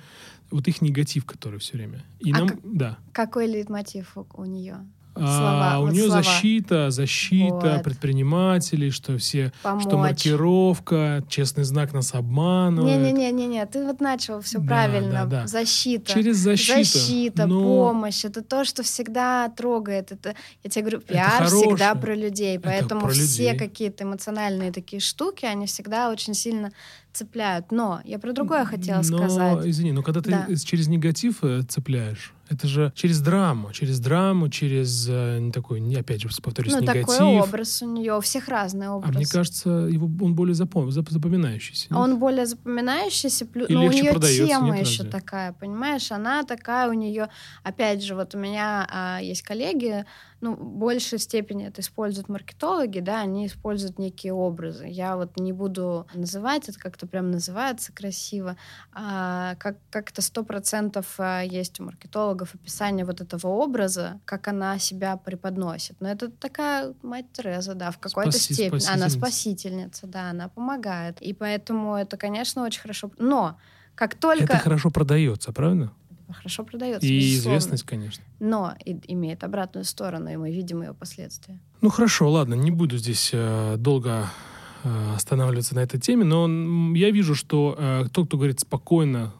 [SPEAKER 2] вот их негатив, который все время. И
[SPEAKER 1] а
[SPEAKER 2] нам,
[SPEAKER 1] к-
[SPEAKER 2] да.
[SPEAKER 1] Какой лейтмотив у, у нее?
[SPEAKER 2] А,
[SPEAKER 1] Слова,
[SPEAKER 2] у
[SPEAKER 1] вот
[SPEAKER 2] нее
[SPEAKER 1] слова.
[SPEAKER 2] защита, защита
[SPEAKER 1] Вот.
[SPEAKER 2] предпринимателей, что все,
[SPEAKER 1] Помочь.
[SPEAKER 2] что маркировка, честный знак нас обманывает.
[SPEAKER 1] Не-не-не-не, ты вот начал все
[SPEAKER 2] Да,
[SPEAKER 1] правильно.
[SPEAKER 2] да, да.
[SPEAKER 1] Защита.
[SPEAKER 2] Через защиту.
[SPEAKER 1] Защита,
[SPEAKER 2] Но
[SPEAKER 1] помощь. Это то, что всегда трогает. Это, я тебе говорю, пиар
[SPEAKER 2] хорошее.
[SPEAKER 1] всегда про людей. Поэтому
[SPEAKER 2] про
[SPEAKER 1] все какие-то эмоциональные такие штуки, они всегда очень сильно цепляют. Но я про другое хотела
[SPEAKER 2] но,
[SPEAKER 1] сказать.
[SPEAKER 2] извини, но когда ты
[SPEAKER 1] Да.
[SPEAKER 2] через негатив э, цепляешь, это же через драму, через драму, через э, не такой, опять же, повторюсь,
[SPEAKER 1] Ну,
[SPEAKER 2] негатив.
[SPEAKER 1] такой образ у нее. У всех разный
[SPEAKER 2] А
[SPEAKER 1] образ.
[SPEAKER 2] мне кажется, его, он более запом- зап- запоминающийся. нет?
[SPEAKER 1] Он более запоминающийся, плюс, но у нее тема
[SPEAKER 2] нет,
[SPEAKER 1] еще
[SPEAKER 2] разве?
[SPEAKER 1] такая, понимаешь? Она такая у нее, опять же, вот у меня а, есть коллеги, ну, в большей степени это используют маркетологи, да, они используют некие образы. Я вот не буду называть, это как-то прям называется красиво, а, как, как-то сто процентов а, есть у маркетологов описание вот этого образа, как она себя преподносит. Но это такая мать Тереза, да, в какой-то
[SPEAKER 2] Спаси-
[SPEAKER 1] степени. Она
[SPEAKER 2] спасительница.
[SPEAKER 1] спасительница, да, она помогает. И поэтому это, конечно, очень хорошо. Но как только...
[SPEAKER 2] Это хорошо продается, правда?
[SPEAKER 1] Хорошо продается.
[SPEAKER 2] И
[SPEAKER 1] безусловно.
[SPEAKER 2] известность, конечно.
[SPEAKER 1] Но и- имеет обратную сторону, и мы видим ее последствия.
[SPEAKER 2] Ну хорошо, ладно, не буду здесь э, долго э, останавливаться на этой теме, но я вижу, что э, тот, кто говорит спокойно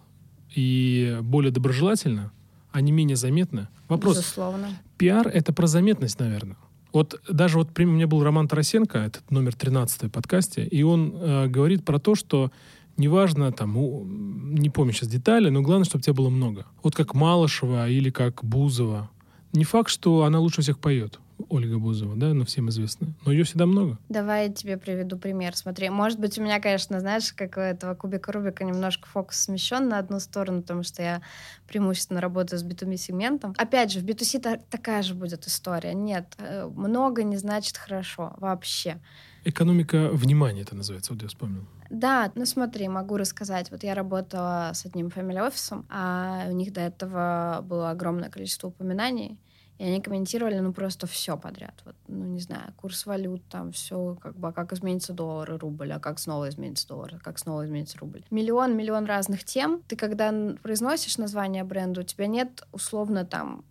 [SPEAKER 2] и более доброжелательно, а не менее заметно. Вопрос,
[SPEAKER 1] Безусловно.
[SPEAKER 2] пиар — это про заметность, наверное. Вот даже вот у меня был Роман Тарасенко, этот номер 13 в подкасте, и он э, говорит про то, что неважно, там, у- не помню сейчас детали, но главное, чтобы тебя было много. Вот как Малышева или как Бузова. Не факт, что она лучше всех поет, Ольга Бузова, да, но всем известная. Но ее всегда много.
[SPEAKER 1] Давай я тебе приведу пример. Смотри, может быть, у меня, конечно, знаешь, как у этого кубика Рубика немножко фокус смещен на одну сторону, потому что я преимущественно работаю с B2B-сегментом. Опять же, в B2C та- такая же будет история. Нет, э, много не значит хорошо вообще.
[SPEAKER 2] Экономика внимания это называется, вот я вспомнил.
[SPEAKER 1] Да, ну смотри, могу рассказать. Вот я работала с одним фамилий офисом, а у них до этого было огромное количество упоминаний, и они комментировали, ну, просто все подряд. Вот, ну, не знаю, курс валют, там все, как бы, а как изменится доллар и рубль, а как снова изменится доллар, а как снова изменится рубль. Миллион, миллион разных тем. Ты, когда произносишь название бренда, у тебя нет, условно, там,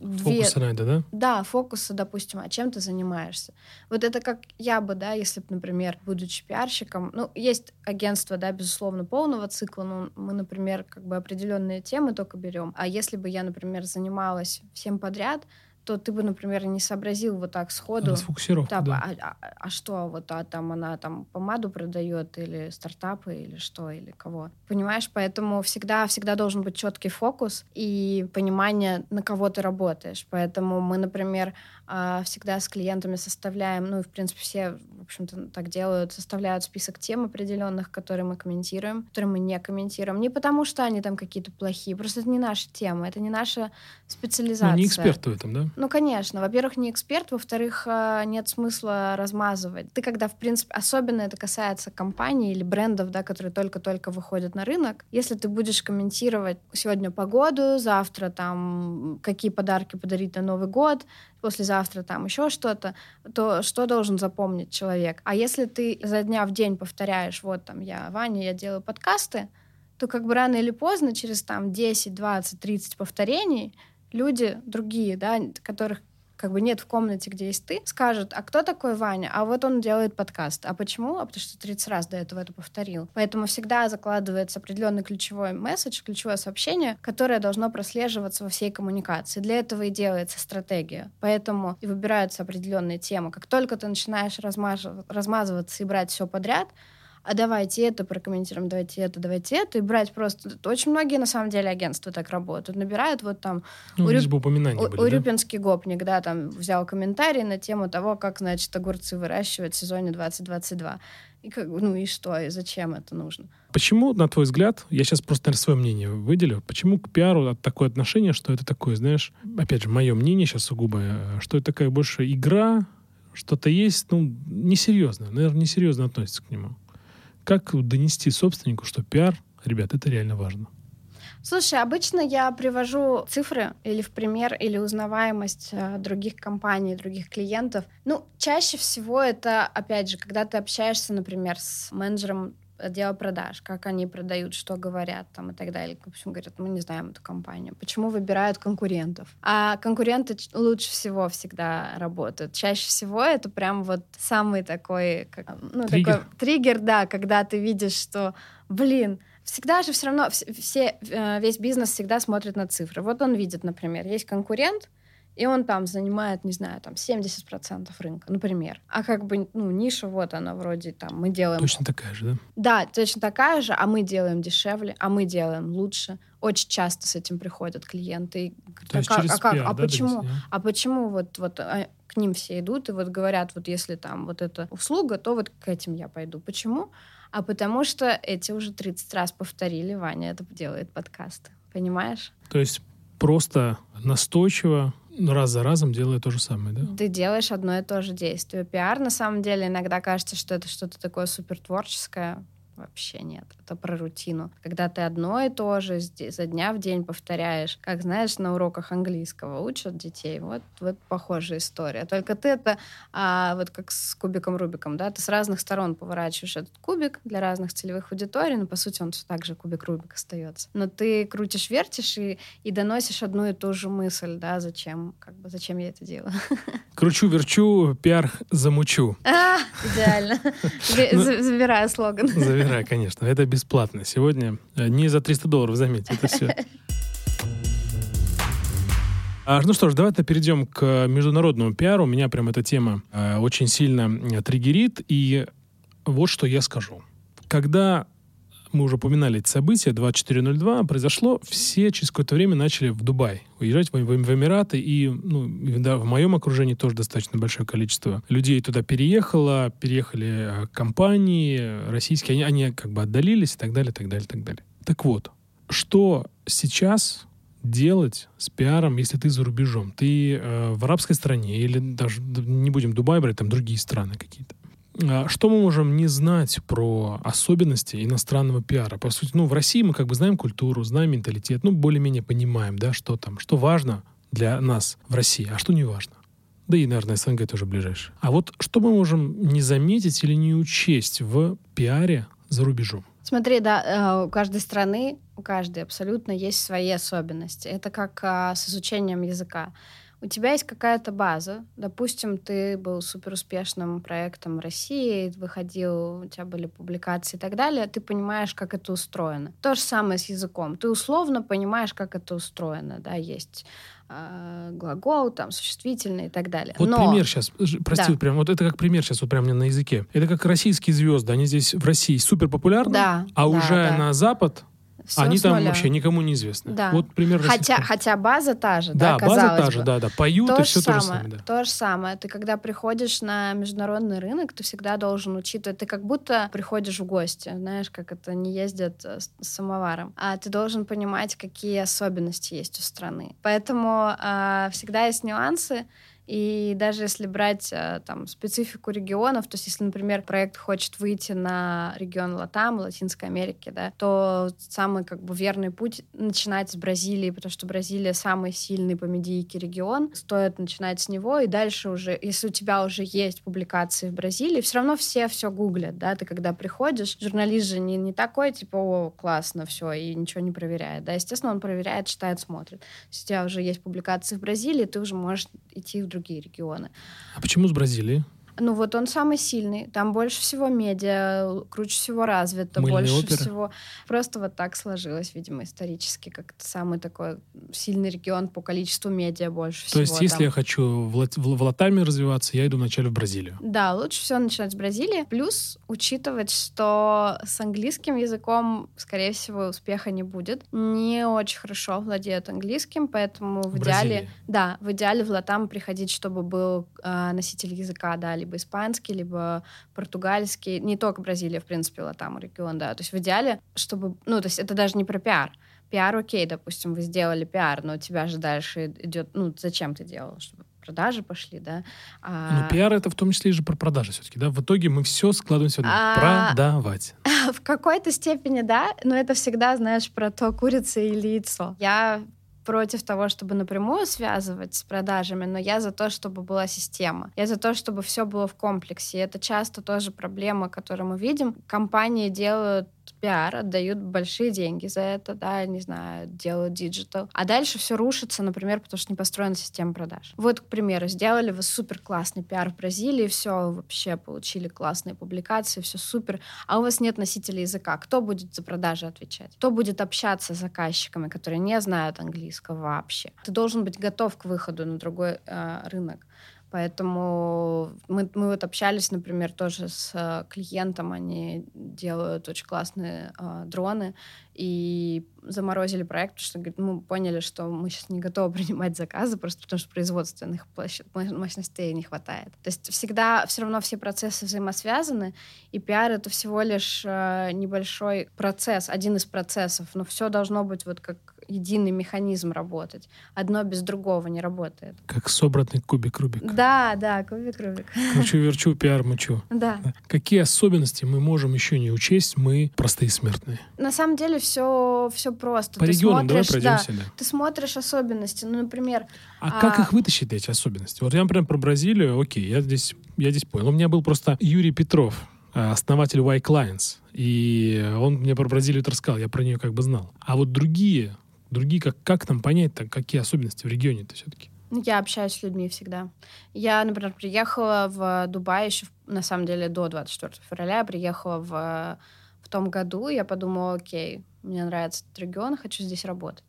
[SPEAKER 2] Фокусы на это, да?
[SPEAKER 1] Да, фокусы, допустим, а чем ты занимаешься. Вот это как я бы, да, если бы, например, будучи пиарщиком, ну, есть агентство, да, безусловно, полного цикла, но мы, например, как бы определенные темы только берем. А если бы я, например, занималась всем подряд, то ты бы, например, не сообразил вот так сходу.
[SPEAKER 2] Расфокусировка, да.
[SPEAKER 1] А, а, а что, вот а там она там помаду продает или стартапы или что, или кого. Понимаешь, поэтому всегда, всегда должен быть четкий фокус и понимание, на кого ты работаешь. Поэтому мы, например, всегда с клиентами составляем, ну и, в принципе, все, в общем-то, так делают, составляют список тем определенных, которые мы комментируем, которые мы не комментируем. Не потому, что они там какие-то плохие, просто это не наша тема, это не наша специализация. Ну,
[SPEAKER 2] не эксперт в этом, да?
[SPEAKER 1] Ну, конечно. Во-первых, не эксперт, во-вторых, э, нет смысла размазывать. Ты когда, в принципе, особенно это касается компаний или брендов, да, которые только-только выходят на рынок, если ты будешь комментировать сегодня погоду, завтра там какие подарки подарить на Новый год, послезавтра там еще что-то, то что должен запомнить человек? А если ты за дня в день повторяешь, вот там я Ваня, я делаю подкасты, то как бы рано или поздно, через там 10, 20, 30 повторений, люди другие, да, которых как бы нет в комнате, где есть ты, скажут, а кто такой Ваня? А вот он делает подкаст. А почему? А потому что 30 раз до этого это повторил. Поэтому всегда закладывается определенный ключевой месседж, ключевое сообщение, которое должно прослеживаться во всей коммуникации. Для этого и делается стратегия. Поэтому и выбираются определенные темы. Как только ты начинаешь размазываться и брать все подряд, а давайте это прокомментируем, давайте это, давайте это, и брать просто... Очень многие, на самом деле, агентства так работают. Набирают вот там...
[SPEAKER 2] Ну, Урюп... бы упоминания
[SPEAKER 1] были, Урюпинский да? гопник, да, там взял комментарий на тему того, как, значит, огурцы выращивать в сезоне 2022. И как, ну и что, и зачем это нужно?
[SPEAKER 2] Почему, на твой взгляд, я сейчас просто, наверное, свое мнение выделю, почему к пиару такое отношение, что это такое, знаешь, опять же, мое мнение сейчас сугубо, что это такая больше игра, что-то есть, ну, несерьезно, наверное, несерьезно относится к нему. Как донести собственнику, что пиар, ребят, это реально важно?
[SPEAKER 1] Слушай, обычно я привожу цифры или в пример, или узнаваемость э, других компаний, других клиентов. Ну, чаще всего это, опять же, когда ты общаешься, например, с менеджером отдела продаж, как они продают, что говорят там и так далее. В общем, говорят, мы не знаем эту компанию. Почему выбирают конкурентов? А конкуренты лучше всего всегда работают. Чаще всего это прям вот самый такой, как, ну, триггер. такой триггер, да, когда ты видишь, что, блин, всегда же все равно все, э, весь бизнес всегда смотрит на цифры. Вот он видит, например, есть конкурент, и он там занимает, не знаю, там 70% рынка, например. А как бы, ну, ниша, вот она вроде там, мы делаем...
[SPEAKER 2] Точно такая же, да?
[SPEAKER 1] Да, точно такая же, а мы делаем дешевле, а мы делаем лучше. Очень часто с этим приходят клиенты. И
[SPEAKER 2] То есть а, через а, как,
[SPEAKER 1] а
[SPEAKER 2] да,
[SPEAKER 1] почему? А почему вот, вот а, к ним все идут и вот говорят, вот если там вот эта услуга, то вот к этим я пойду. Почему? А потому что эти уже 30 раз повторили, Ваня это делает подкасты. Понимаешь?
[SPEAKER 2] То есть просто настойчиво раз за разом делая то же самое, да?
[SPEAKER 1] Ты делаешь одно и то же действие. Пиар, на самом деле, иногда кажется, что это что-то такое супер творческое. Вообще нет. Это про рутину. Когда ты одно и то же за дня в день повторяешь, как знаешь, на уроках английского учат детей. Вот, вот похожая история. Только ты это а, вот как с кубиком Рубиком, да, ты с разных сторон поворачиваешь этот кубик для разных целевых аудиторий, но по сути он все так же кубик Рубик остается. Но ты крутишь, вертишь и, и доносишь одну и ту же мысль, да, зачем, как бы, зачем я это делаю.
[SPEAKER 2] Кручу, верчу, пиар замучу.
[SPEAKER 1] А, идеально. Ну, забираю слоган.
[SPEAKER 2] Забираю, конечно. Это бесплатно сегодня. Э, не за 300 долларов, заметьте, это все. А, ну что ж, давайте перейдем к международному пиару. Меня прям эта тема э, очень сильно э, триггерит. И вот что я скажу. Когда мы уже упоминали эти события, 24.02 произошло, все через какое-то время начали в Дубай уезжать в, в, Эмираты, и ну, да, в моем окружении тоже достаточно большое количество людей туда переехало, переехали э, компании российские, они, они как бы отдалились и так далее, так далее, так далее. Так вот, что сейчас делать с пиаром, если ты за рубежом? Ты э, в арабской стране или даже не будем Дубай брать, там другие страны какие-то. А что мы можем не знать про особенности иностранного пиара? По сути, ну, в России мы как бы знаем культуру, знаем менталитет, ну, более-менее понимаем, да, что там, что важно для нас в России, а что не важно. Да и, наверное, СНГ тоже ближайшее. А вот что мы можем не заметить или не учесть в пиаре за рубежом?
[SPEAKER 1] Смотри, да, э, у каждой страны, у каждой абсолютно есть свои особенности. Это как а, с изучением языка. У тебя есть какая-то база. Допустим, ты был суперуспешным проектом России, выходил, у тебя были публикации и так далее. Ты понимаешь, как это устроено. То же самое с языком. Ты условно понимаешь, как это устроено. Да, есть э, глагол, там, существительный и так далее.
[SPEAKER 2] Вот
[SPEAKER 1] Но...
[SPEAKER 2] пример сейчас, прости, да. прям, вот это как пример сейчас вот прям мне на языке. Это как российские звезды, они здесь в России супер популярны,
[SPEAKER 1] да,
[SPEAKER 2] а
[SPEAKER 1] да,
[SPEAKER 2] уже
[SPEAKER 1] да.
[SPEAKER 2] на Запад
[SPEAKER 1] Всё
[SPEAKER 2] Они там вообще никому не известны.
[SPEAKER 1] Да.
[SPEAKER 2] Вот пример
[SPEAKER 1] Хотя,
[SPEAKER 2] российского.
[SPEAKER 1] хотя база та же, да,
[SPEAKER 2] Да, база та же,
[SPEAKER 1] бы.
[SPEAKER 2] да, да. Поют
[SPEAKER 1] То
[SPEAKER 2] и все то же
[SPEAKER 1] самое,
[SPEAKER 2] самое, да.
[SPEAKER 1] то же самое. Ты когда приходишь на международный рынок, ты всегда должен учитывать, ты как будто приходишь в гости, знаешь, как это не ездят э, с самоваром, а ты должен понимать, какие особенности есть у страны. Поэтому а, всегда есть нюансы, и даже если брать э, там специфику регионов, то есть если, например, проект хочет выйти на регион Латам, Латинской Америки, да, то самый как бы верный путь начинать с Бразилии, потому что Бразилия самый сильный по медийке регион. Стоит начинать с него, и дальше уже, если у тебя уже есть публикации в Бразилии, все равно все все гуглят, да, ты когда приходишь, журналист же не, не такой, типа, о, классно, все, и ничего не проверяет, да, естественно, он проверяет, читает, смотрит. Если у тебя уже есть публикации в Бразилии, ты уже можешь идти в другие регионы.
[SPEAKER 2] А почему с Бразилии?
[SPEAKER 1] Ну вот он самый сильный, там больше всего медиа, круче всего развито,
[SPEAKER 2] Мыльные
[SPEAKER 1] больше
[SPEAKER 2] оперы?
[SPEAKER 1] всего. Просто вот так сложилось, видимо, исторически, как самый такой сильный регион по количеству медиа больше
[SPEAKER 2] То
[SPEAKER 1] всего.
[SPEAKER 2] есть, если
[SPEAKER 1] там.
[SPEAKER 2] я хочу в, Лат- в- в Латаме развиваться, я иду вначале в Бразилию.
[SPEAKER 1] Да, лучше всего начинать с Бразилии. Плюс учитывать, что с английским языком, скорее всего, успеха не будет. Не очень хорошо владеют английским, поэтому в,
[SPEAKER 2] В
[SPEAKER 1] идеале,
[SPEAKER 2] Бразилии.
[SPEAKER 1] да, в идеале в Латам приходить, чтобы был э, носитель языка, да, либо испанский, либо португальский. Не только Бразилия, в принципе, Латам регион, да. То есть в идеале, чтобы, ну, то есть это даже не про пиар. Пиар окей, допустим, вы сделали пиар, но у тебя же дальше идет, ну, зачем ты делал, чтобы продажи пошли, да? А,
[SPEAKER 2] Но пиар это в том числе и же про продажи все-таки, да? В итоге мы все складываем сегодня.
[SPEAKER 1] А-
[SPEAKER 2] Продавать.
[SPEAKER 1] В какой-то степени, да, но это всегда, знаешь, про то, курица или яйцо. Я против того, чтобы напрямую связывать с продажами, но я за то, чтобы была система. Я за то, чтобы все было в комплексе. И это часто тоже проблема, которую мы видим. Компании делают пиар, отдают большие деньги за это, да, не знаю, делают digital. А дальше все рушится, например, потому что не построена система продаж. Вот, к примеру, сделали вы супер классный пиар в Бразилии, все вообще получили классные публикации, все супер, а у вас нет носителя языка. Кто будет за продажи отвечать? Кто будет общаться с заказчиками, которые не знают английского вообще? Ты должен быть готов к выходу на другой э, рынок. Поэтому мы, мы вот общались, например, тоже с э, клиентом, они делают очень классные э, дроны, и заморозили проект, потому что говорит, мы поняли, что мы сейчас не готовы принимать заказы, просто потому что производственных площад- мощностей не хватает. То есть всегда все равно все процессы взаимосвязаны, и пиар — это всего лишь э, небольшой процесс, один из процессов, но все должно быть вот как единый механизм работать. Одно без другого не работает.
[SPEAKER 2] Как собранный кубик Рубик.
[SPEAKER 1] Да, да, кубик Рубик.
[SPEAKER 2] Кручу-верчу, пиар мучу.
[SPEAKER 1] Да.
[SPEAKER 2] Какие особенности мы можем еще не учесть, мы простые смертные?
[SPEAKER 1] На самом деле все, все просто.
[SPEAKER 2] По
[SPEAKER 1] Ты
[SPEAKER 2] регионам давай
[SPEAKER 1] смотришь, да,
[SPEAKER 2] пройдемся. Да.
[SPEAKER 1] ты смотришь особенности. Ну, например,
[SPEAKER 2] А,
[SPEAKER 1] А-
[SPEAKER 2] как их вытащить, эти особенности? Вот я, например, про Бразилию, окей, я здесь, я здесь понял. У меня был просто Юрий Петров, э, основатель Y Clients, и он мне про Бразилию рассказал, я про нее как бы знал. А вот другие, другие, как, как нам понять-то, какие особенности в регионе-то все-таки?
[SPEAKER 1] Ну, Я общаюсь с людьми всегда. Я, например, приехала в Дубай еще, на самом деле, до 24 февраля. Я приехала в, в том году. Я подумала, окей, мне нравится этот регион, хочу здесь работать.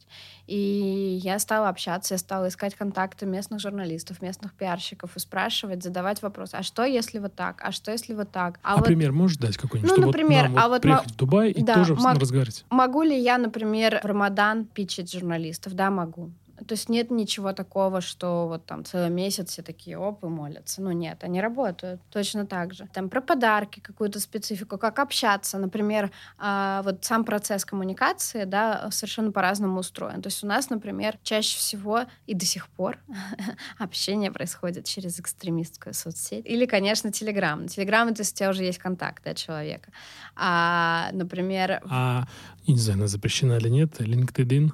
[SPEAKER 1] И я стала общаться, я стала искать контакты местных журналистов, местных пиарщиков и спрашивать, задавать вопросы. А что, если вот так? А что, если вот так?
[SPEAKER 2] А,
[SPEAKER 1] вот
[SPEAKER 2] пример можешь дать какой-нибудь?
[SPEAKER 1] Ну,
[SPEAKER 2] чтобы
[SPEAKER 1] например,
[SPEAKER 2] вот
[SPEAKER 1] а
[SPEAKER 2] вот приехать
[SPEAKER 1] ма-
[SPEAKER 2] в Дубай и
[SPEAKER 1] да,
[SPEAKER 2] тоже
[SPEAKER 1] мог-
[SPEAKER 2] разговаривать.
[SPEAKER 1] Могу ли я, например, в Рамадан питчить журналистов? Да, могу. То есть нет ничего такого, что вот там целый месяц все такие оп и молятся. Ну нет, они работают точно так же. Там про подарки, какую-то специфику, как общаться. Например, а, вот сам процесс коммуникации, да, совершенно по-разному устроен. То есть у нас, например, чаще всего и до сих пор общение происходит через экстремистскую соцсеть. Или, конечно, Телеграм. Телеграм — это если у тебя уже есть контакты от человека. А, например,
[SPEAKER 2] А, не знаю, она запрещена или нет, LinkedIn.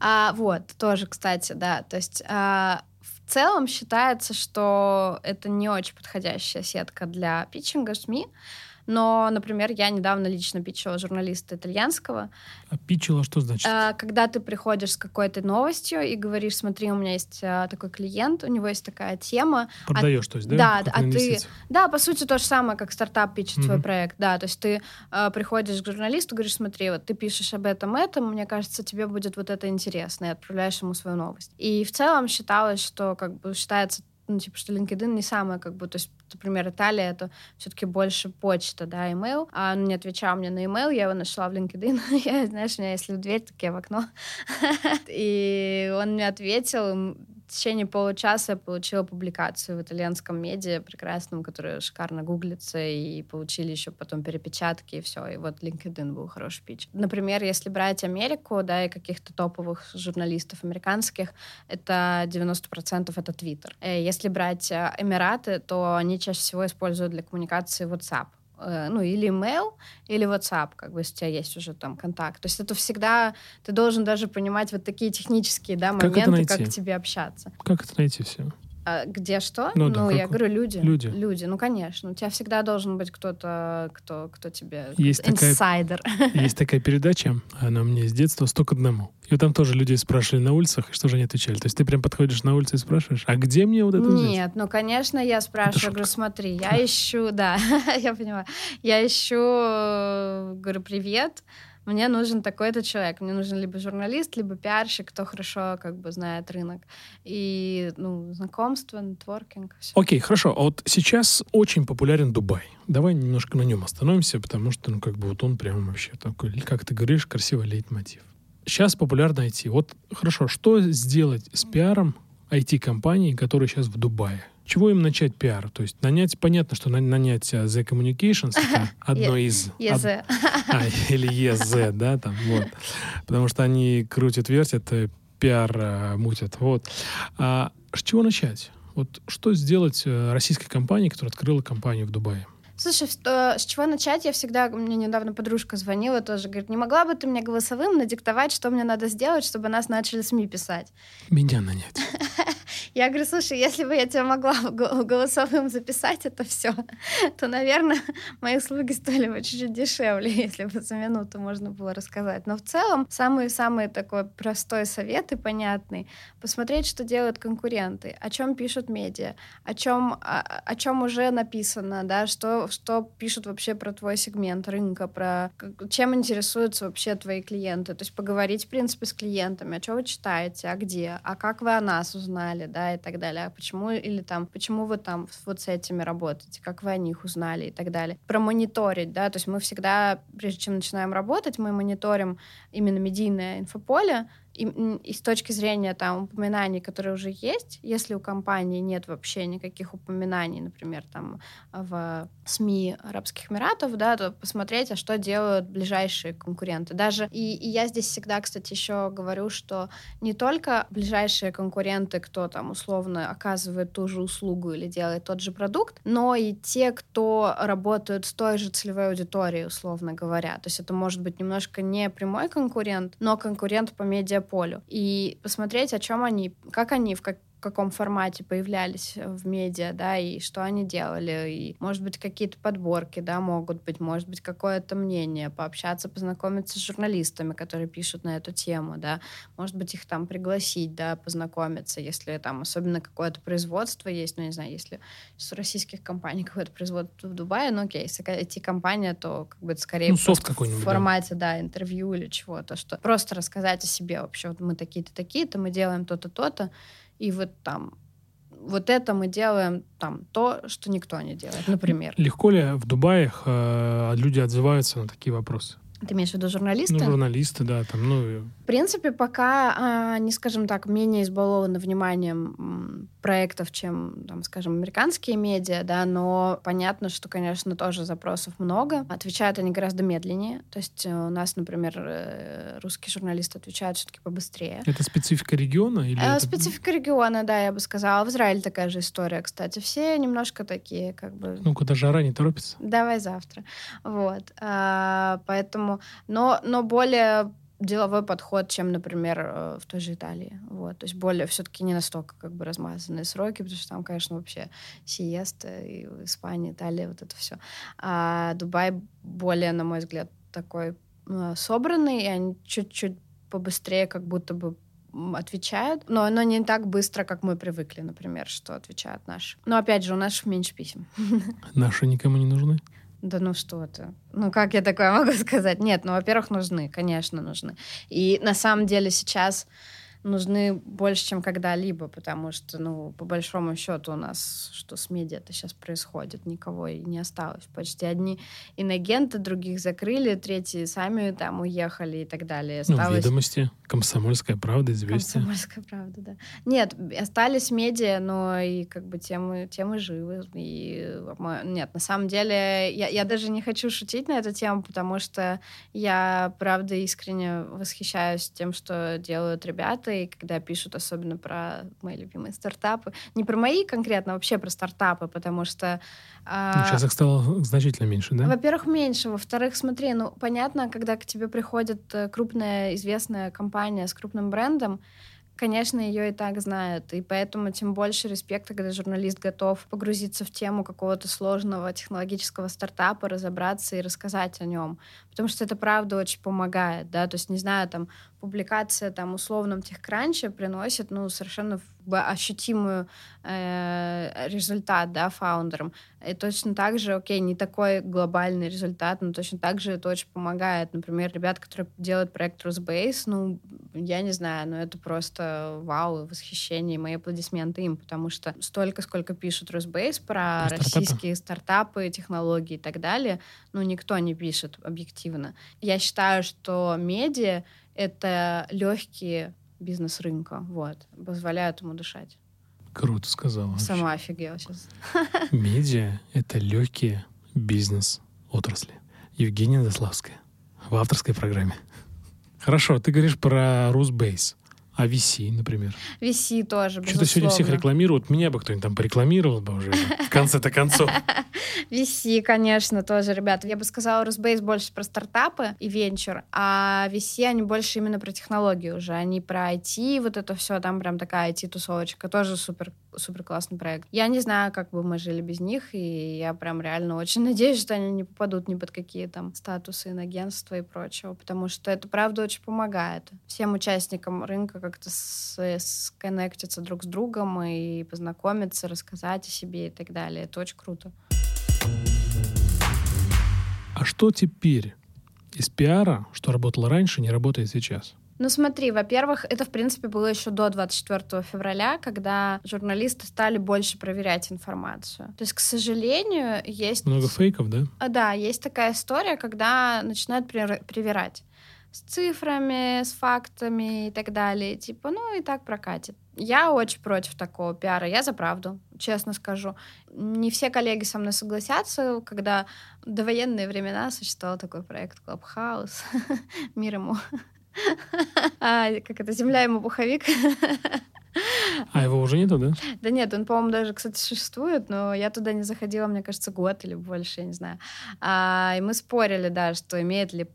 [SPEAKER 1] А, вот, тоже, кстати, да. То есть а, в целом считается, что это не очень подходящая сетка для питчинга СМИ, Но, например, я недавно лично питчила журналиста итальянского.
[SPEAKER 2] А питчила что значит?
[SPEAKER 1] Э, когда ты приходишь с какой-то новостью и говоришь, смотри, у меня есть э, такой клиент, у него есть такая тема.
[SPEAKER 2] Продаешь, а, то есть, да?
[SPEAKER 1] Да, а ты... Да, по сути, то же самое, как стартап питчит mm-hmm. свой проект, да. То есть ты э, приходишь к журналисту, говоришь, смотри, вот ты пишешь об этом, этом, мне кажется, тебе будет вот это интересно, и отправляешь ему свою новость. И в целом считалось, что как бы считается ну, типа, что LinkedIn не самое, как бы, то есть, например, Италия — это все-таки больше почта, да, email, а он не отвечал мне на email, я его нашла в LinkedIn, я, знаешь, у меня если в дверь, так я в окно, и он мне ответил, в течение получаса я получила публикацию в итальянском медиа прекрасном, которая шикарно гуглится, и получили еще потом перепечатки, и все. И вот LinkedIn был хороший пич. Например, если брать Америку, да, и каких-то топовых журналистов американских, это 90% это Twitter. Э, если брать э, Эмираты, то они чаще всего используют для коммуникации WhatsApp. Э, ну, или email, или WhatsApp, как бы, если у тебя есть уже там контакт. То есть это всегда, ты должен даже понимать вот такие технические, да, моменты, как, как тебе общаться.
[SPEAKER 2] Как это найти все?
[SPEAKER 1] А, где что? Ну, да, ну я говорю, люди.
[SPEAKER 2] Люди.
[SPEAKER 1] Люди, ну, конечно. У тебя всегда должен быть кто-то, кто, кто тебе... Есть инсайдер.
[SPEAKER 2] Такая, есть такая передача, она мне с детства «Сто к одному». И вот там тоже людей спрашивали на улицах, и что же они отвечали? То есть ты прям подходишь на улицу и спрашиваешь, а где мне вот это взять?
[SPEAKER 1] Нет, ну, конечно, я спрашиваю, говорю, смотри, я ищу, да, я понимаю, я ищу, э, говорю, привет, мне нужен такой-то человек. Мне нужен либо журналист, либо пиарщик, кто хорошо как бы знает рынок. И, ну, знакомство, нетворкинг.
[SPEAKER 2] Все. Окей, хорошо. А вот сейчас очень популярен Дубай. Давай немножко на нем остановимся, потому что, ну, как бы вот он прям вообще такой, как ты говоришь, красивый лейтмотив. Сейчас популярно IT. Вот хорошо, что сделать с пиаром IT-компаний, которые сейчас в Дубае? Чего им начать пиар? То есть нанять, понятно, что нанять uh, The Communications это одно из...
[SPEAKER 1] EZ.
[SPEAKER 2] А, или EZ, да, там, вот. Потому что они крутят, вертят, э, пиар а, мутят, вот. А с чего начать? Вот что сделать э, российской компании, которая открыла компанию в Дубае?
[SPEAKER 1] Слушай, что, с чего начать? Я всегда, мне недавно подружка звонила тоже, говорит, не могла бы ты мне голосовым надиктовать, что мне надо сделать, чтобы нас начали СМИ писать?
[SPEAKER 2] Меня нанять.
[SPEAKER 1] Я говорю, слушай, если бы я тебя могла голосовым записать это все, то, наверное, мои услуги стоили бы чуть-чуть дешевле, если бы за минуту можно было рассказать. Но в целом, самый-самый такой простой совет и понятный, посмотреть, что делают конкуренты, о чем пишут медиа, о чем, о, о чем уже написано, да, что что, пишут вообще про твой сегмент рынка, про чем интересуются вообще твои клиенты. То есть поговорить, в принципе, с клиентами, а что вы читаете, а где, а как вы о нас узнали, да, и так далее, а почему, или там, почему вы там вот с этими работаете, как вы о них узнали и так далее. Промониторить, да, то есть мы всегда, прежде чем начинаем работать, мы мониторим именно медийное инфополе, и, и с точки зрения там упоминаний, которые уже есть, если у компании нет вообще никаких упоминаний, например, там в СМИ Арабских Эмиратов, да, то посмотреть, а что делают ближайшие конкуренты. Даже и, и я здесь всегда, кстати, еще говорю, что не только ближайшие конкуренты, кто там условно оказывает ту же услугу или делает тот же продукт, но и те, кто работают с той же целевой аудиторией, условно говоря. То есть это может быть немножко не прямой конкурент, но конкурент по медиа полю. И посмотреть, о чем они, как они, в как, каком формате появлялись в медиа, да, и что они делали, и, может быть, какие-то подборки, да, могут быть, может быть, какое-то мнение, пообщаться, познакомиться с журналистами, которые пишут на эту тему, да, может быть, их там пригласить, да, познакомиться, если там особенно какое-то производство есть, ну, не знаю, если с российских компаний какое-то производство в Дубае, ну, окей, если IT-компания, то как бы это скорее ну,
[SPEAKER 2] просто в
[SPEAKER 1] формате, да. да, интервью или чего-то, что просто рассказать о себе вообще, вот мы такие-то, такие-то, мы делаем то-то, то-то, и вот там вот это мы делаем там то, что никто не делает, например.
[SPEAKER 2] Легко ли в Дубае э, люди отзываются на такие вопросы?
[SPEAKER 1] Ты имеешь в виду журналисты?
[SPEAKER 2] Ну, журналисты, да, там, ну...
[SPEAKER 1] В принципе, пока они, скажем так, менее избалованы вниманием проектов, чем, там, скажем, американские медиа, да, но понятно, что, конечно, тоже запросов много. Отвечают они гораздо медленнее. То есть у нас, например, э, русские журналисты отвечают все-таки побыстрее.
[SPEAKER 2] Это специфика региона? Или
[SPEAKER 1] э,
[SPEAKER 2] это...
[SPEAKER 1] Специфика региона, да, я бы сказала. В Израиле такая же история, кстати. Все немножко такие, как бы...
[SPEAKER 2] Ну, куда жара не торопится?
[SPEAKER 1] Давай завтра. Вот. А, поэтому... Но, но более деловой подход, чем, например, э, в той же Италии. Вот. То есть более все-таки не настолько как бы размазанные сроки, потому что там, конечно, вообще сиеста, и в Испании, Италия, вот это все. А Дубай более, на мой взгляд, такой э, собранный, и они чуть-чуть побыстрее как будто бы отвечают, но оно не так быстро, как мы привыкли, например, что отвечают наши. Но опять же, у нас меньше писем.
[SPEAKER 2] Наши никому не нужны?
[SPEAKER 1] Да ну что ты. Ну как я такое могу сказать? Нет, ну, во-первых, нужны, конечно, нужны. И на самом деле сейчас нужны больше, чем когда-либо, потому что, ну, по большому счету у нас, что с медиа-то сейчас происходит, никого и не осталось. Почти одни инагенты, других закрыли, третьи сами там уехали и так далее.
[SPEAKER 2] Ну, осталось... Ну, ведомости, комсомольская правда, известия.
[SPEAKER 1] Комсомольская правда, да. Нет, остались медиа, но и как бы темы, темы живы. И, нет, на самом деле, я, я даже не хочу шутить на эту тему, потому что я, правда, искренне восхищаюсь тем, что делают ребята, и когда пишут особенно про мои любимые стартапы. Не про мои конкретно, а вообще про стартапы, потому что...
[SPEAKER 2] Ну, сейчас их стало значительно меньше, да?
[SPEAKER 1] Во-первых, меньше. Во-вторых, смотри, ну, понятно, когда к тебе приходит э, крупная известная компания с крупным брендом, конечно, ее и так знают. И поэтому тем больше респекта, когда журналист готов погрузиться в тему какого-то сложного технологического стартапа, разобраться и рассказать о нем. Потому что это правда очень помогает, да, то есть, не знаю, там, публикация там условном техкранче приносит, ну, совершенно ощутимую э, результат, да, фаундерам. И точно так же, окей, не такой глобальный результат, но точно так же это очень помогает. Например, ребят, которые делают проект Rusbase, ну, я не знаю, но это просто вау, восхищение, мои аплодисменты им, потому что столько, сколько пишут Rusbase про, про российские стартапы, технологии и так далее, ну, никто не пишет объективно. Я считаю, что медиа это легкие бизнес рынка, вот, позволяют ему дышать.
[SPEAKER 2] Круто сказала.
[SPEAKER 1] Сама вообще. офигела сейчас.
[SPEAKER 2] Медиа — это легкие бизнес отрасли. Евгения Заславская в авторской программе. Хорошо, ты говоришь про Русбейс. А VC, например?
[SPEAKER 1] VC тоже,
[SPEAKER 2] Что-то сегодня всех рекламируют. Меня бы кто-нибудь там порекламировал бы уже в конце-то концов.
[SPEAKER 1] VC, конечно, тоже, ребята. Я бы сказала, Росбейс больше про стартапы и венчур, а VC, они больше именно про технологии уже. Они про IT, вот это все, там прям такая IT-тусовочка. Тоже супер супер классный проект. Я не знаю, как бы мы жили без них, и я прям реально очень надеюсь, что они не попадут ни под какие там статусы инагентства и прочего, потому что это правда очень помогает всем участникам рынка как-то сконнектиться друг с другом и познакомиться, рассказать о себе и так далее. Это очень круто.
[SPEAKER 2] А что теперь из пиара, что работало раньше, не работает сейчас?
[SPEAKER 1] Ну смотри, во-первых, это, в принципе, было еще до 24 февраля, когда журналисты стали больше проверять информацию. То есть, к сожалению, есть...
[SPEAKER 2] Много фейков, да?
[SPEAKER 1] А, да, есть такая история, когда начинают привирать с цифрами, с фактами и так далее. Типа, ну и так прокатит. Я очень против такого пиара. Я за правду, честно скажу. Не все коллеги со мной согласятся, когда в довоенные времена существовал такой проект Clubhouse. Мир ему. А, как это, земля ему пуховик.
[SPEAKER 2] А его уже нету, да?
[SPEAKER 1] Да нет, он, по-моему, даже, кстати, существует, но я туда не заходила, мне кажется, год или больше, я не знаю. А, и мы спорили, да, что имеет ли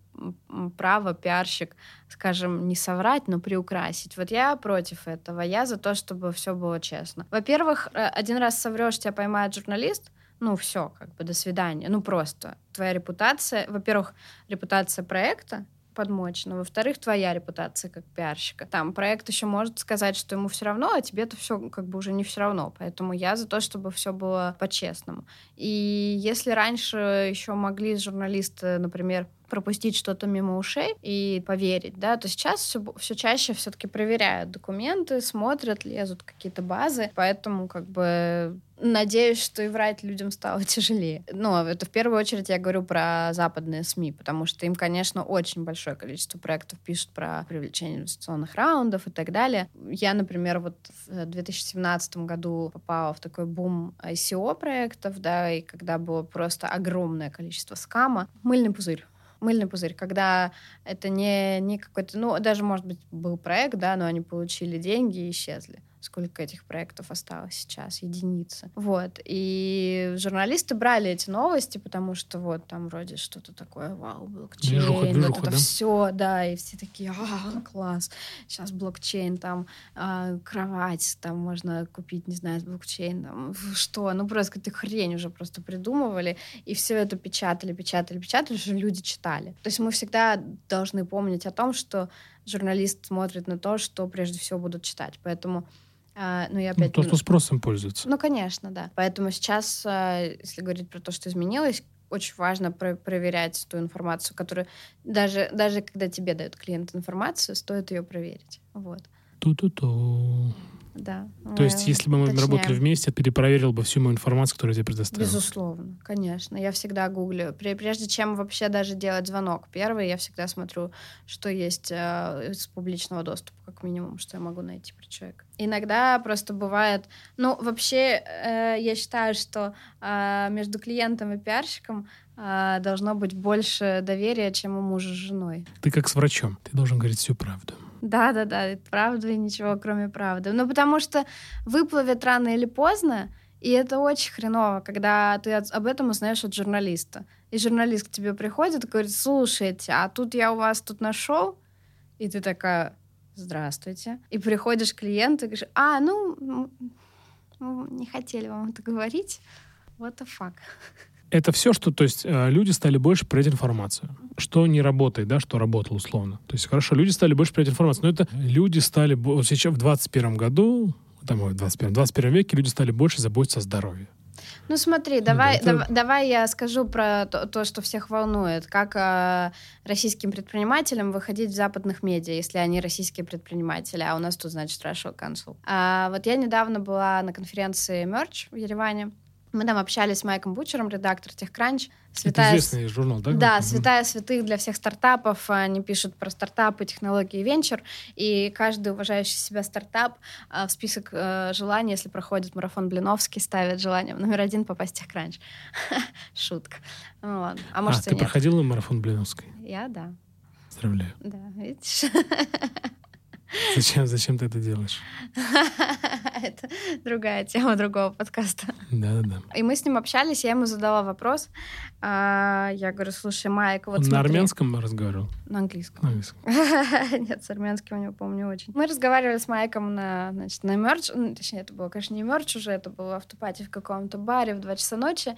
[SPEAKER 1] право пиарщик, скажем, не соврать, но приукрасить. Вот я против этого. Я за то, чтобы все было честно. Во-первых, э, один раз соврешь, тебя поймает журналист, ну все, как бы до свидания. Ну просто твоя репутация, во-первых, репутация проекта, подмочь, но во-вторых, твоя репутация как пиарщика. Там проект еще может сказать, что ему все равно, а тебе это все как бы уже не все равно. Поэтому я за то, чтобы все было по-честному. И если раньше еще могли журналисты, например, пропустить что-то мимо ушей и поверить, да, то сейчас все, все чаще все-таки проверяют документы, смотрят, лезут какие-то базы, поэтому как бы надеюсь, что и врать людям стало тяжелее. Ну, это в первую очередь я говорю про западные СМИ, потому что им, конечно, очень большое количество проектов пишут про привлечение инвестиционных раундов и так далее. Я, например, вот в 2017 году попала в такой бум ICO проектов, да, и когда было просто огромное количество скама. Мыльный пузырь мыльный пузырь, когда это не, не какой-то, ну, даже, может быть, был проект, да, но они получили деньги и исчезли. Сколько этих проектов осталось сейчас, единицы. Вот. И журналисты брали эти новости, потому что вот там вроде что-то такое, вау, блокчейн, движуха, движуха, вот это да? все, да, и все такие, а, класс, сейчас блокчейн, там а, кровать, там можно купить, не знаю, блокчейн, там что, ну просто какую-то хрень уже просто придумывали, и все это печатали, печатали, печатали, что люди читали. То есть мы всегда должны помнить о том, что журналист смотрит на то, что прежде всего будут читать. Поэтому а, ну, я
[SPEAKER 2] опять... Ну, то, что спросом пользуется.
[SPEAKER 1] Ну, конечно, да. Поэтому сейчас, а, если говорить про то, что изменилось, очень важно про проверять ту информацию, которую даже, даже когда тебе дают клиент информацию, стоит ее проверить. Вот.
[SPEAKER 2] Ту-ту-ту.
[SPEAKER 1] Да.
[SPEAKER 2] То есть, если бы мы уточняем. работали вместе, перепроверил бы всю мою информацию, которую я тебе предоставил.
[SPEAKER 1] Безусловно, конечно. Я всегда гуглю. Прежде чем вообще даже делать звонок первый, я всегда смотрю, что есть э, из публичного доступа, как минимум, что я могу найти про человека. Иногда просто бывает... Ну, вообще, э, я считаю, что э, между клиентом и пиарщиком э, должно быть больше доверия, чем у мужа с женой.
[SPEAKER 2] Ты как с врачом. Ты должен говорить всю правду.
[SPEAKER 1] Да, да, да, правда и ничего, кроме правды. Ну, потому что выплывет рано или поздно, и это очень хреново, когда ты об этом узнаешь от журналиста. И журналист к тебе приходит и говорит, слушайте, а тут я у вас тут нашел, и ты такая, здравствуйте. И приходишь к клиенту и говоришь, а, ну, мы не хотели вам это говорить. What the fuck?
[SPEAKER 2] Это все, что, то есть, э, люди стали больше проверять информацию. Что не работает, да, что работало условно. То есть, хорошо, люди стали больше проверять информацию, но это люди стали, вот сейчас в 21 году, там, в 21, 21 веке люди стали больше заботиться о здоровье.
[SPEAKER 1] Ну смотри, давай, это... давай, давай я скажу про то, то что всех волнует. Как э, российским предпринимателям выходить в западных медиа, если они российские предприниматели, а у нас тут, значит, Russian Council. А, вот я недавно была на конференции Merch в Ереване, мы там общались с Майком Бучером, редактор TechCrunch.
[SPEAKER 2] Святая... Это известный журнал, да?
[SPEAKER 1] Да, святая святых для всех стартапов. Они пишут про стартапы, технологии и венчур. И каждый уважающий себя стартап а, в список э, желаний, если проходит марафон Блиновский, ставит желание номер один попасть в TechCrunch. Шутка. Вот. А может,
[SPEAKER 2] а, ты нет. проходил на марафон Блиновской?
[SPEAKER 1] Я, да.
[SPEAKER 2] Поздравляю.
[SPEAKER 1] Да, видишь?
[SPEAKER 2] Зачем, зачем ты это делаешь?
[SPEAKER 1] Это другая тема другого подкаста.
[SPEAKER 2] Да-да-да.
[SPEAKER 1] И мы с ним общались, я ему задала вопрос. А, я говорю, слушай, Майк, вот
[SPEAKER 2] Он смотри. на армянском разговаривал?
[SPEAKER 1] На английском.
[SPEAKER 2] На английском.
[SPEAKER 1] Нет, с армянским у него, помню, очень. Мы разговаривали с Майком на, значит, на мерч. Ну, точнее, это было, конечно, не мерч уже, это было в автопате в каком-то баре в 2 часа ночи.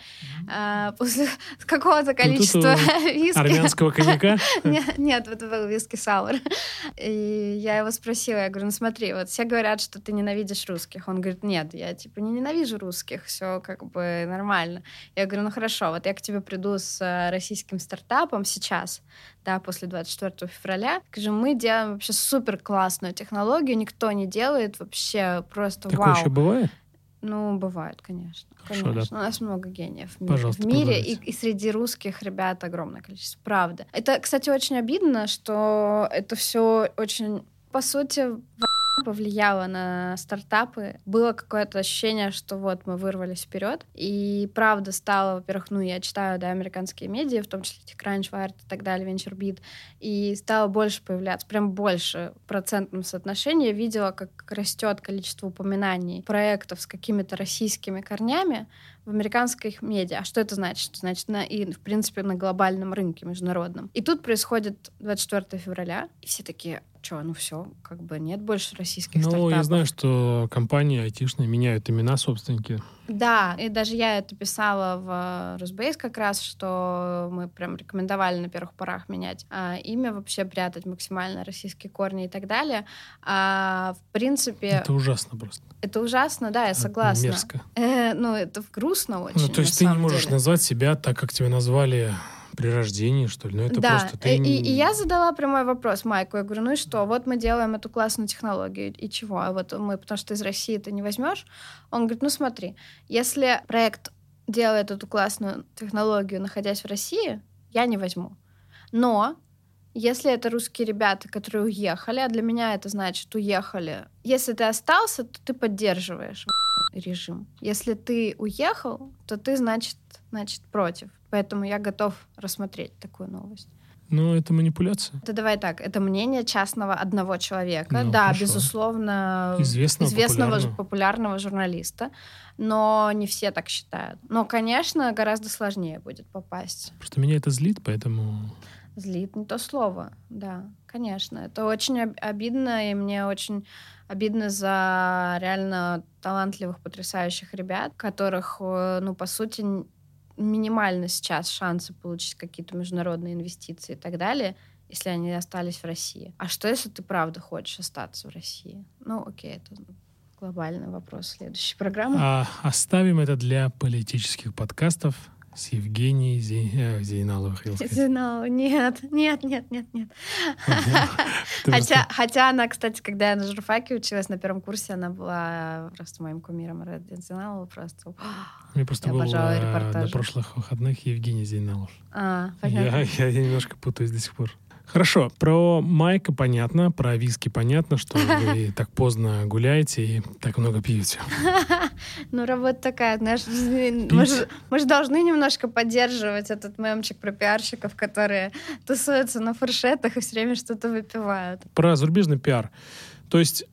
[SPEAKER 1] А, после какого-то количества
[SPEAKER 2] виски. Армянского коньяка?
[SPEAKER 1] Нет, это был виски сауэр. И я его спросила, я говорю, ну смотри, вот все говорят, что ты ненавидишь русских. Он говорит, нет, я типа не ненавижу русских, все как бы нормально. Я говорю, ну хорошо, вот я к тебе приду с э, российским стартапом сейчас, да, после 24 февраля. Скажи, мы делаем вообще супер классную технологию, никто не делает вообще просто
[SPEAKER 2] Такое
[SPEAKER 1] вау.
[SPEAKER 2] еще бывает?
[SPEAKER 1] Ну, бывает, конечно. Хорошо, конечно. Да. У нас много гениев в
[SPEAKER 2] мире. Пожалуйста,
[SPEAKER 1] в мире и, и среди русских ребят огромное количество. Правда. Это, кстати, очень обидно, что это все очень по сути, повлияло на стартапы. Было какое-то ощущение, что вот мы вырвались вперед. И правда стало, во-первых, ну, я читаю, да, американские медиа, в том числе TechCrunch, Wired и так далее, VentureBeat, и стало больше появляться, прям больше в процентном соотношении. Я видела, как растет количество упоминаний проектов с какими-то российскими корнями в американских медиа. А что это значит? Значит, на, и, в принципе, на глобальном рынке международном. И тут происходит 24 февраля, и все такие, что, ну все, как бы нет больше российских ну, стартапов.
[SPEAKER 2] Ну, я знаю, что компании айтишные меняют имена собственники.
[SPEAKER 1] Да, и даже я это писала в Росбейс как раз, что мы прям рекомендовали на первых порах менять а, имя, вообще прятать максимально российские корни и так далее. А, в принципе...
[SPEAKER 2] Это ужасно просто.
[SPEAKER 1] Это ужасно, да, я согласна.
[SPEAKER 2] Это мерзко.
[SPEAKER 1] Э, ну, это грустно очень.
[SPEAKER 2] Ну, то есть ты не можешь
[SPEAKER 1] деле.
[SPEAKER 2] назвать себя так, как тебя назвали при рождении, что ли? Ну, это
[SPEAKER 1] да.
[SPEAKER 2] просто ты...
[SPEAKER 1] И, и я задала прямой вопрос Майку. Я говорю, ну и что? Вот мы делаем эту классную технологию. И чего? А вот мы, потому что из России ты не возьмешь. Он говорит, ну смотри, если проект делает эту классную технологию, находясь в России, я не возьму. Но если это русские ребята, которые уехали, а для меня это значит уехали, если ты остался, то ты поддерживаешь режим. Если ты уехал, то ты, значит, значит против. Поэтому я готов рассмотреть такую новость.
[SPEAKER 2] Ну, это манипуляция.
[SPEAKER 1] Это давай так, это мнение частного одного человека,
[SPEAKER 2] Ну,
[SPEAKER 1] да,
[SPEAKER 2] хорошо.
[SPEAKER 1] безусловно,
[SPEAKER 2] Известного,
[SPEAKER 1] известного
[SPEAKER 2] популярного.
[SPEAKER 1] популярного журналиста, но не все так считают. Но, конечно, гораздо сложнее будет попасть.
[SPEAKER 2] Просто меня это злит, поэтому...
[SPEAKER 1] Злит не то слово, да, конечно. Это очень об- обидно, и мне очень обидно за реально талантливых, потрясающих ребят, которых, э, ну, по сути, минимально сейчас шансы получить какие-то международные инвестиции и так далее, если они остались в России. А что, если ты правда хочешь остаться в России? Ну, окей, это глобальный вопрос следующей программы.
[SPEAKER 2] А оставим это для политических подкастов с Евгенией Зе... э, Зейналовой. хотел сказать.
[SPEAKER 1] Нет, нет, нет, нет, нет. Хотя, хотя она, кстати, когда я на журфаке училась на первом курсе, она была просто моим кумиром Зейналова, просто.
[SPEAKER 2] Мне просто
[SPEAKER 1] я
[SPEAKER 2] был э, на прошлых выходных Евгений Зейналов.
[SPEAKER 1] А,
[SPEAKER 2] Я,
[SPEAKER 1] понятно.
[SPEAKER 2] я немножко путаюсь до сих пор. Хорошо, про Майка понятно, про виски понятно, что вы так поздно гуляете и так много пьете.
[SPEAKER 1] Ну, работа такая, знаешь, мы же, должны немножко поддерживать этот мемчик про пиарщиков, которые тусуются на фуршетах и все время что-то выпивают.
[SPEAKER 2] Про зарубежный пиар. То есть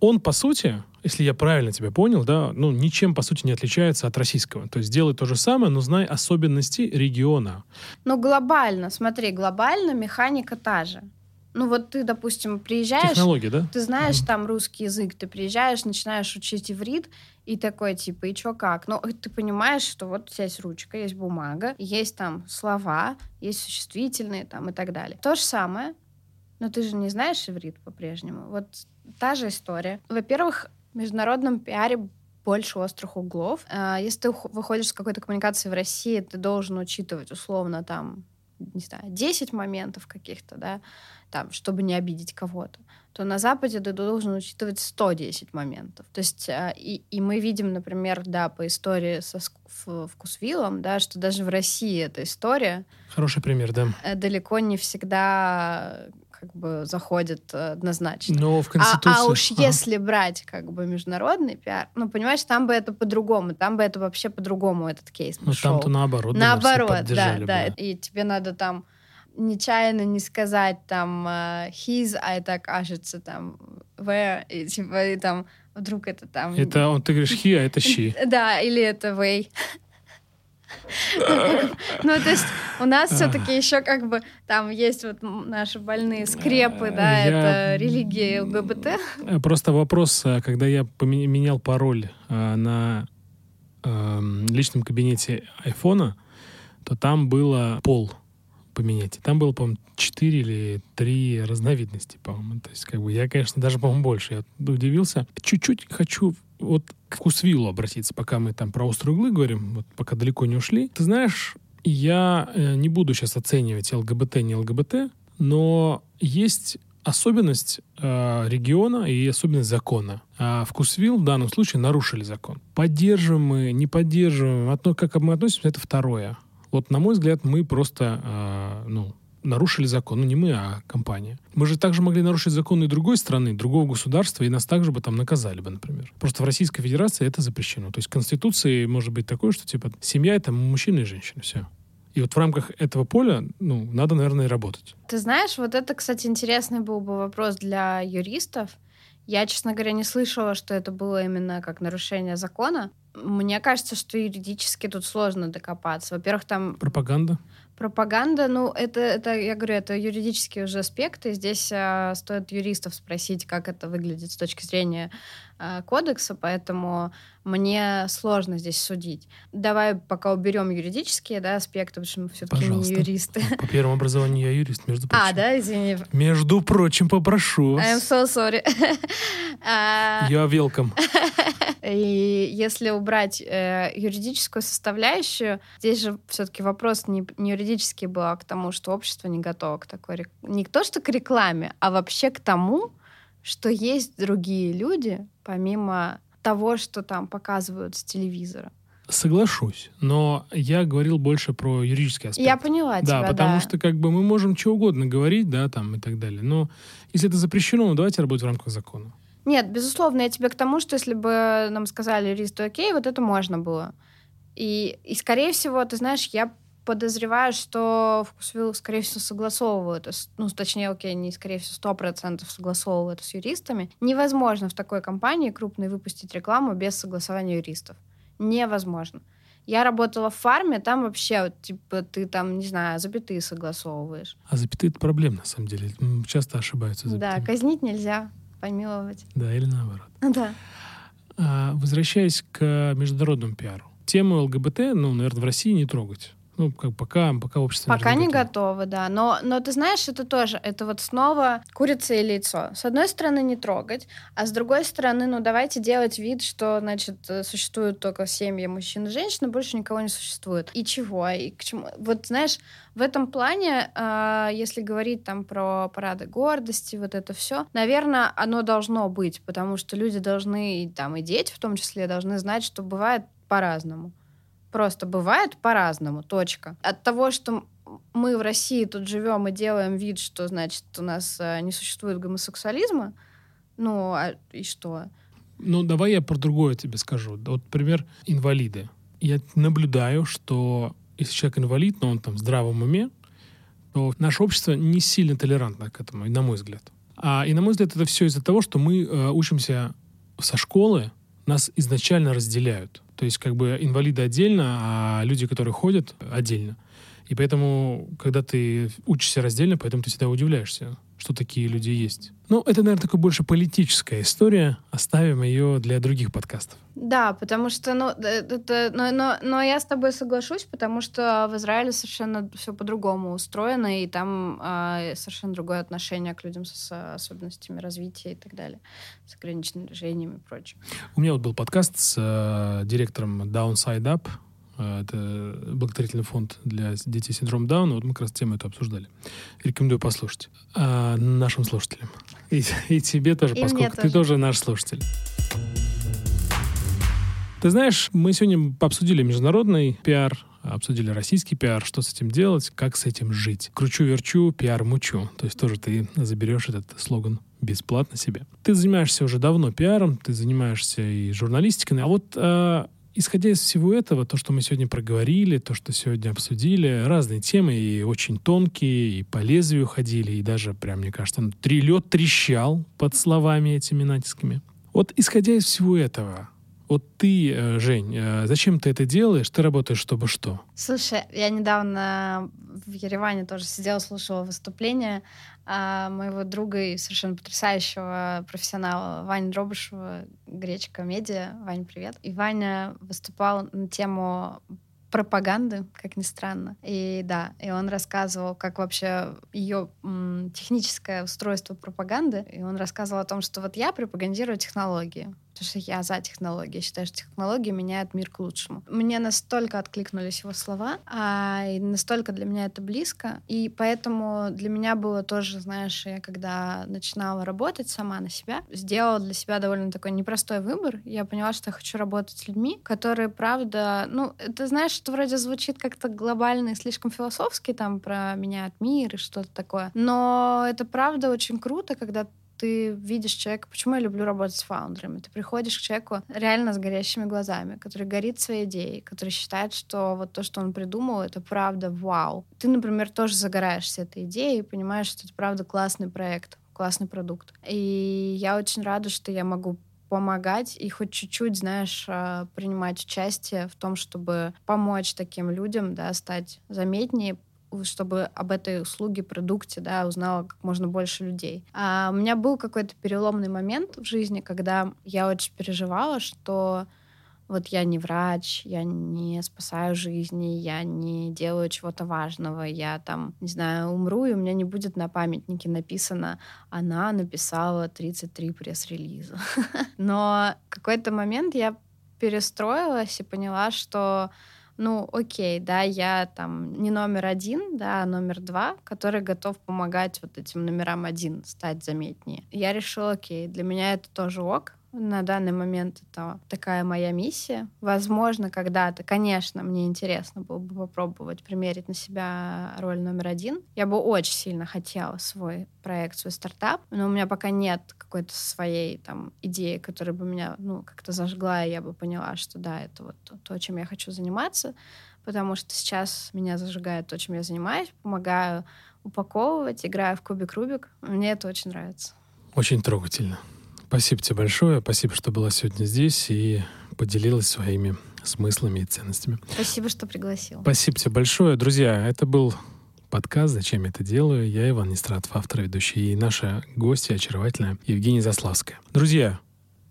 [SPEAKER 2] он, по сути, если я правильно тебя понял, да, ну, ничем, по сути, не отличается от российского. То есть делай то же самое, но знай особенности региона.
[SPEAKER 1] Ну, глобально, смотри, глобально механика та же. Ну, вот ты, допустим, приезжаешь...
[SPEAKER 2] Технологии, да?
[SPEAKER 1] Ты знаешь там русский язык, ты приезжаешь, начинаешь учить иврит, и такой, типа, и чё как? Ну, ты понимаешь, что вот у тебя есть ручка, есть бумага, есть там слова, есть существительные там и так далее. То же самое, но ты же не знаешь иврит по-прежнему. Вот та же история. Во-первых, международном пиаре больше острых углов. А, Если ты выходишь с какой-то коммуникации в России, ты должен учитывать условно там, не знаю, 10 моментов каких-то, да, там, чтобы не обидеть кого-то то на Западе ты должен учитывать 110 моментов. То есть, а, и, и мы видим, например, да, по истории со вкусвиллом, да, что даже в России эта история
[SPEAKER 2] Хороший пример, да.
[SPEAKER 1] далеко не всегда как бы заходит э, однозначно.
[SPEAKER 2] Но в
[SPEAKER 1] А,
[SPEAKER 2] Конституции...
[SPEAKER 1] а уж
[SPEAKER 2] Ага.
[SPEAKER 1] если брать как бы международный пиар, ну, понимаешь, там бы это по-другому, там бы это вообще по-другому этот кейс
[SPEAKER 2] Ну, там-то наоборот.
[SPEAKER 1] Наоборот, да,
[SPEAKER 2] поддержали
[SPEAKER 1] да.
[SPEAKER 2] бы.
[SPEAKER 1] И тебе надо там нечаянно не сказать там э, his, а это кажется там where, и типа и там вдруг это там...
[SPEAKER 2] Это он, ты говоришь хи, а это щи.
[SPEAKER 1] Да, или это way. Ну, то есть у нас все-таки еще как бы там есть вот наши больные скрепы, да,
[SPEAKER 2] Я-
[SPEAKER 1] это религия ЛГБТ.
[SPEAKER 2] Э, Просто вопрос, э, когда я поме- менял пароль э, на личном кабинете айфона, то там было пол поменять. Там было, по-моему, 4 или 3 разновидности, по-моему. То есть, как бы, я, конечно, даже, по-моему, больше. Я удивился. Чуть-чуть хочу вот к вкусвиллу обратиться, пока мы там про острые углы говорим, вот пока далеко не ушли. Ты знаешь, я э, не буду сейчас оценивать ЛГБТ, не ЛГБТ, но есть особенность э, региона и особенность закона. А Вкусвилл в данном случае нарушили закон. Поддерживаем мы, не поддерживаем, отно- как мы относимся, это второе. Вот, на мой взгляд, мы просто, э, ну, нарушили закон. Ну, не мы, а компания. Мы же также могли нарушить законы другой страны, другого государства, и нас также бы там наказали бы, например. Просто в Российской Федерации это запрещено. То есть в Конституции может быть такое, что, типа, семья — это мужчина и женщина, все. И вот в рамках этого поля, ну, надо, наверное, и работать.
[SPEAKER 1] Ты знаешь, вот это, кстати, интересный был бы вопрос для юристов. Я, честно говоря, не слышала, что это было именно как нарушение закона. Мне кажется, что юридически тут сложно докопаться. Во-первых, там
[SPEAKER 2] Пропаганда.
[SPEAKER 1] Пропаганда, ну, это, это, я говорю, это юридические уже аспекты. Здесь а, стоит юристов спросить, как это выглядит с точки зрения кодекса, поэтому мне сложно здесь судить. Давай пока уберем юридические да, аспекты, потому что мы все-таки не юристы.
[SPEAKER 2] По первому образованию я юрист, между прочим.
[SPEAKER 1] А, да, извини.
[SPEAKER 2] Между прочим, попрошу
[SPEAKER 1] I'm
[SPEAKER 2] вас.
[SPEAKER 1] so sorry. А,
[SPEAKER 2] Я welcome.
[SPEAKER 1] И если убрать э, юридическую составляющую, здесь же все-таки вопрос не, не юридический был, а к тому, что общество не готово к такой рек- не то что к рекламе, а вообще к тому, что есть другие люди, помимо того, что там показывают с телевизора.
[SPEAKER 2] Соглашусь, но я говорил больше про юридический аспект.
[SPEAKER 1] Я поняла
[SPEAKER 2] Да,
[SPEAKER 1] тебя,
[SPEAKER 2] потому
[SPEAKER 1] да.
[SPEAKER 2] что как бы мы можем что угодно говорить, да, там и так далее. Но если это запрещено, ну давайте работать в рамках закона.
[SPEAKER 1] Нет, безусловно, я тебе к тому, что если бы нам сказали юристы, окей, вот это можно было. И, и скорее всего, ты знаешь, я подозреваю, что Вкусвилл, скорее всего, согласовывают, ну, точнее, окей, не скорее всего, сто процентов согласовывают с юристами. Невозможно в такой компании крупной выпустить рекламу без согласования юристов. Невозможно. Я работала в фарме, там вообще, вот, типа, ты там, не знаю, запятые согласовываешь.
[SPEAKER 2] А запятые — это проблема, на самом деле. Часто ошибаются
[SPEAKER 1] запятыми. Да, казнить нельзя, помиловать.
[SPEAKER 2] Да, или наоборот.
[SPEAKER 1] Да.
[SPEAKER 2] А, возвращаясь к международному пиару. Тему ЛГБТ, ну, наверное, в России не трогать. Ну, как пока, пока общество
[SPEAKER 1] Пока не готово, да. Но, но ты знаешь, это тоже, это вот снова курица и яйцо. С одной стороны, не трогать, а с другой стороны, ну, давайте делать вид, что, значит, существуют только семьи мужчин и женщин, и больше никого не существует. И чего? И к чему? Вот, знаешь, в этом плане, э, если говорить там про парады гордости, вот это все, наверное, оно должно быть, потому что люди должны, и там и дети в том числе, должны знать, что бывает по-разному. Просто бывает по-разному, точка. От того, что мы в России тут живем и делаем вид, что, значит, у нас э, не существует гомосексуализма, ну, а и что?
[SPEAKER 2] Ну, давай я про другое тебе скажу. Вот, например, инвалиды. Я наблюдаю, что если человек инвалид, но он там в здравом уме, то наше общество не сильно толерантно к этому, на мой взгляд. А, и, на мой взгляд, это все из-за того, что мы э, учимся со школы, нас изначально разделяют. То есть как бы инвалиды отдельно, а люди, которые ходят, отдельно. И поэтому, когда ты учишься раздельно, поэтому ты всегда удивляешься, что такие люди есть. Ну, это, наверное, такая больше политическая история. Оставим ее для других подкастов.
[SPEAKER 1] Да, потому что, ну, это, но, но, но я с тобой соглашусь, потому что в Израиле совершенно все по-другому устроено, и там э, совершенно другое отношение к людям с, особенностями развития и так далее, с ограниченными движениями и прочим.
[SPEAKER 2] У меня вот был подкаст с э, директором Downside Up, э, это благотворительный фонд для детей с синдромом Дауна. Вот мы как раз тему эту обсуждали. Рекомендую послушать. А нашим слушателям. И, и тебе тоже, и поскольку ты тоже. тоже наш слушатель. Ты знаешь, мы сегодня обсудили международный пиар, обсудили российский пиар, что с этим делать, как с этим жить. Кручу-верчу, пиар-мучу. То есть тоже ты заберешь этот слоган бесплатно себе. Ты занимаешься уже давно пиаром, ты занимаешься и журналистикой, а вот э, исходя из всего этого, то, что мы сегодня проговорили, то, что сегодня обсудили, разные темы, и очень тонкие, и по лезвию ходили, и даже, прям, мне кажется, ну, лед трещал под словами этими натисками. Вот исходя из всего этого, вот ты, э, Жень, э, зачем ты это делаешь? Ты работаешь, чтобы что?
[SPEAKER 1] Слушай, я недавно в Ереване тоже сидела, слушала выступление моего друга и совершенно потрясающего профессионала Вани Дробышева, Гречка Медиа. Вань, привет. И Ваня выступал на тему пропаганды, как ни странно. И да, и он рассказывал, как вообще ее м, техническое устройство пропаганды. И он рассказывал о том, что вот я пропагандирую технологии потому что я за технологии. Я считаю, что технологии меняют мир к лучшему. Мне настолько откликнулись его слова, а, и настолько для меня это близко. И поэтому для меня было тоже, знаешь, я когда начинала работать сама на себя, сделала для себя довольно такой непростой выбор. Я поняла, что я хочу работать с людьми, которые, правда, ну, это, знаешь, что вроде звучит как-то глобально и слишком философски, там, про меняют мир и что-то такое. Но это, правда, очень круто, когда ты видишь человека. Почему я люблю работать с фаундерами? Ты приходишь к человеку реально с горящими глазами, который горит своей идеей, который считает, что вот то, что он придумал, это правда вау. Ты, например, тоже загораешься этой идеей и понимаешь, что это правда классный проект, классный продукт. И я очень рада, что я могу помогать и хоть чуть-чуть, знаешь, а, принимать участие в том, чтобы помочь таким людям, да, стать заметнее, чтобы об этой услуге, продукте, да, узнала как можно больше людей. А у меня был какой-то переломный момент в жизни, когда я очень переживала, что вот я не врач, я не спасаю жизни, я не делаю чего-то важного, я там, не знаю, умру, и у меня не будет на памятнике написано «Она написала 33 пресс-релиза». Но какой-то момент я перестроилась и поняла, что ну, окей, да, я там не номер один, да, а номер два, который готов помогать вот этим номерам один стать заметнее. Я решила, окей, для меня это тоже ок, на данный момент это такая моя миссия. Возможно, когда-то, конечно, мне интересно было бы попробовать примерить на себя роль номер один. Я бы очень сильно хотела свой проект, свой стартап, но у меня пока нет какой-то своей там идеи, которая бы меня, ну, как-то зажгла, и я бы поняла, что да, это вот то, чем я хочу заниматься. потому что сейчас меня зажигает то, чем я занимаюсь, помогаю упаковывать, играю в кубик Рубик. Мне это очень нравится.
[SPEAKER 2] Очень трогательно. Спасибо тебе большое. Спасибо, что была сегодня здесь и поделилась своими смыслами и ценностями.
[SPEAKER 1] Спасибо, что пригласил.
[SPEAKER 2] Спасибо тебе большое. Друзья, это был подкаст «Зачем я это делаю?». Я Иван Нестратов, автор и ведущий, и наша гостья очаровательная Евгения Заславская. Друзья,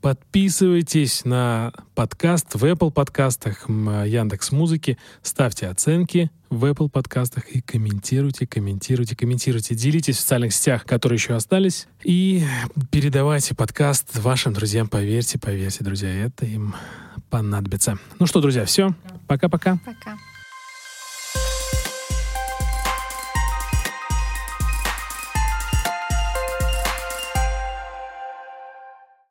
[SPEAKER 2] Подписывайтесь на подкаст в Apple подкастах, Яндекс Музыки, ставьте оценки в Apple подкастах и комментируйте, комментируйте, комментируйте. Делитесь в социальных сетях, которые еще остались. И передавайте подкаст вашим друзьям. Поверьте, поверьте, друзья, это им понадобится. Ну что, друзья, все. Пока-пока.
[SPEAKER 1] Пока. -пока. Пока.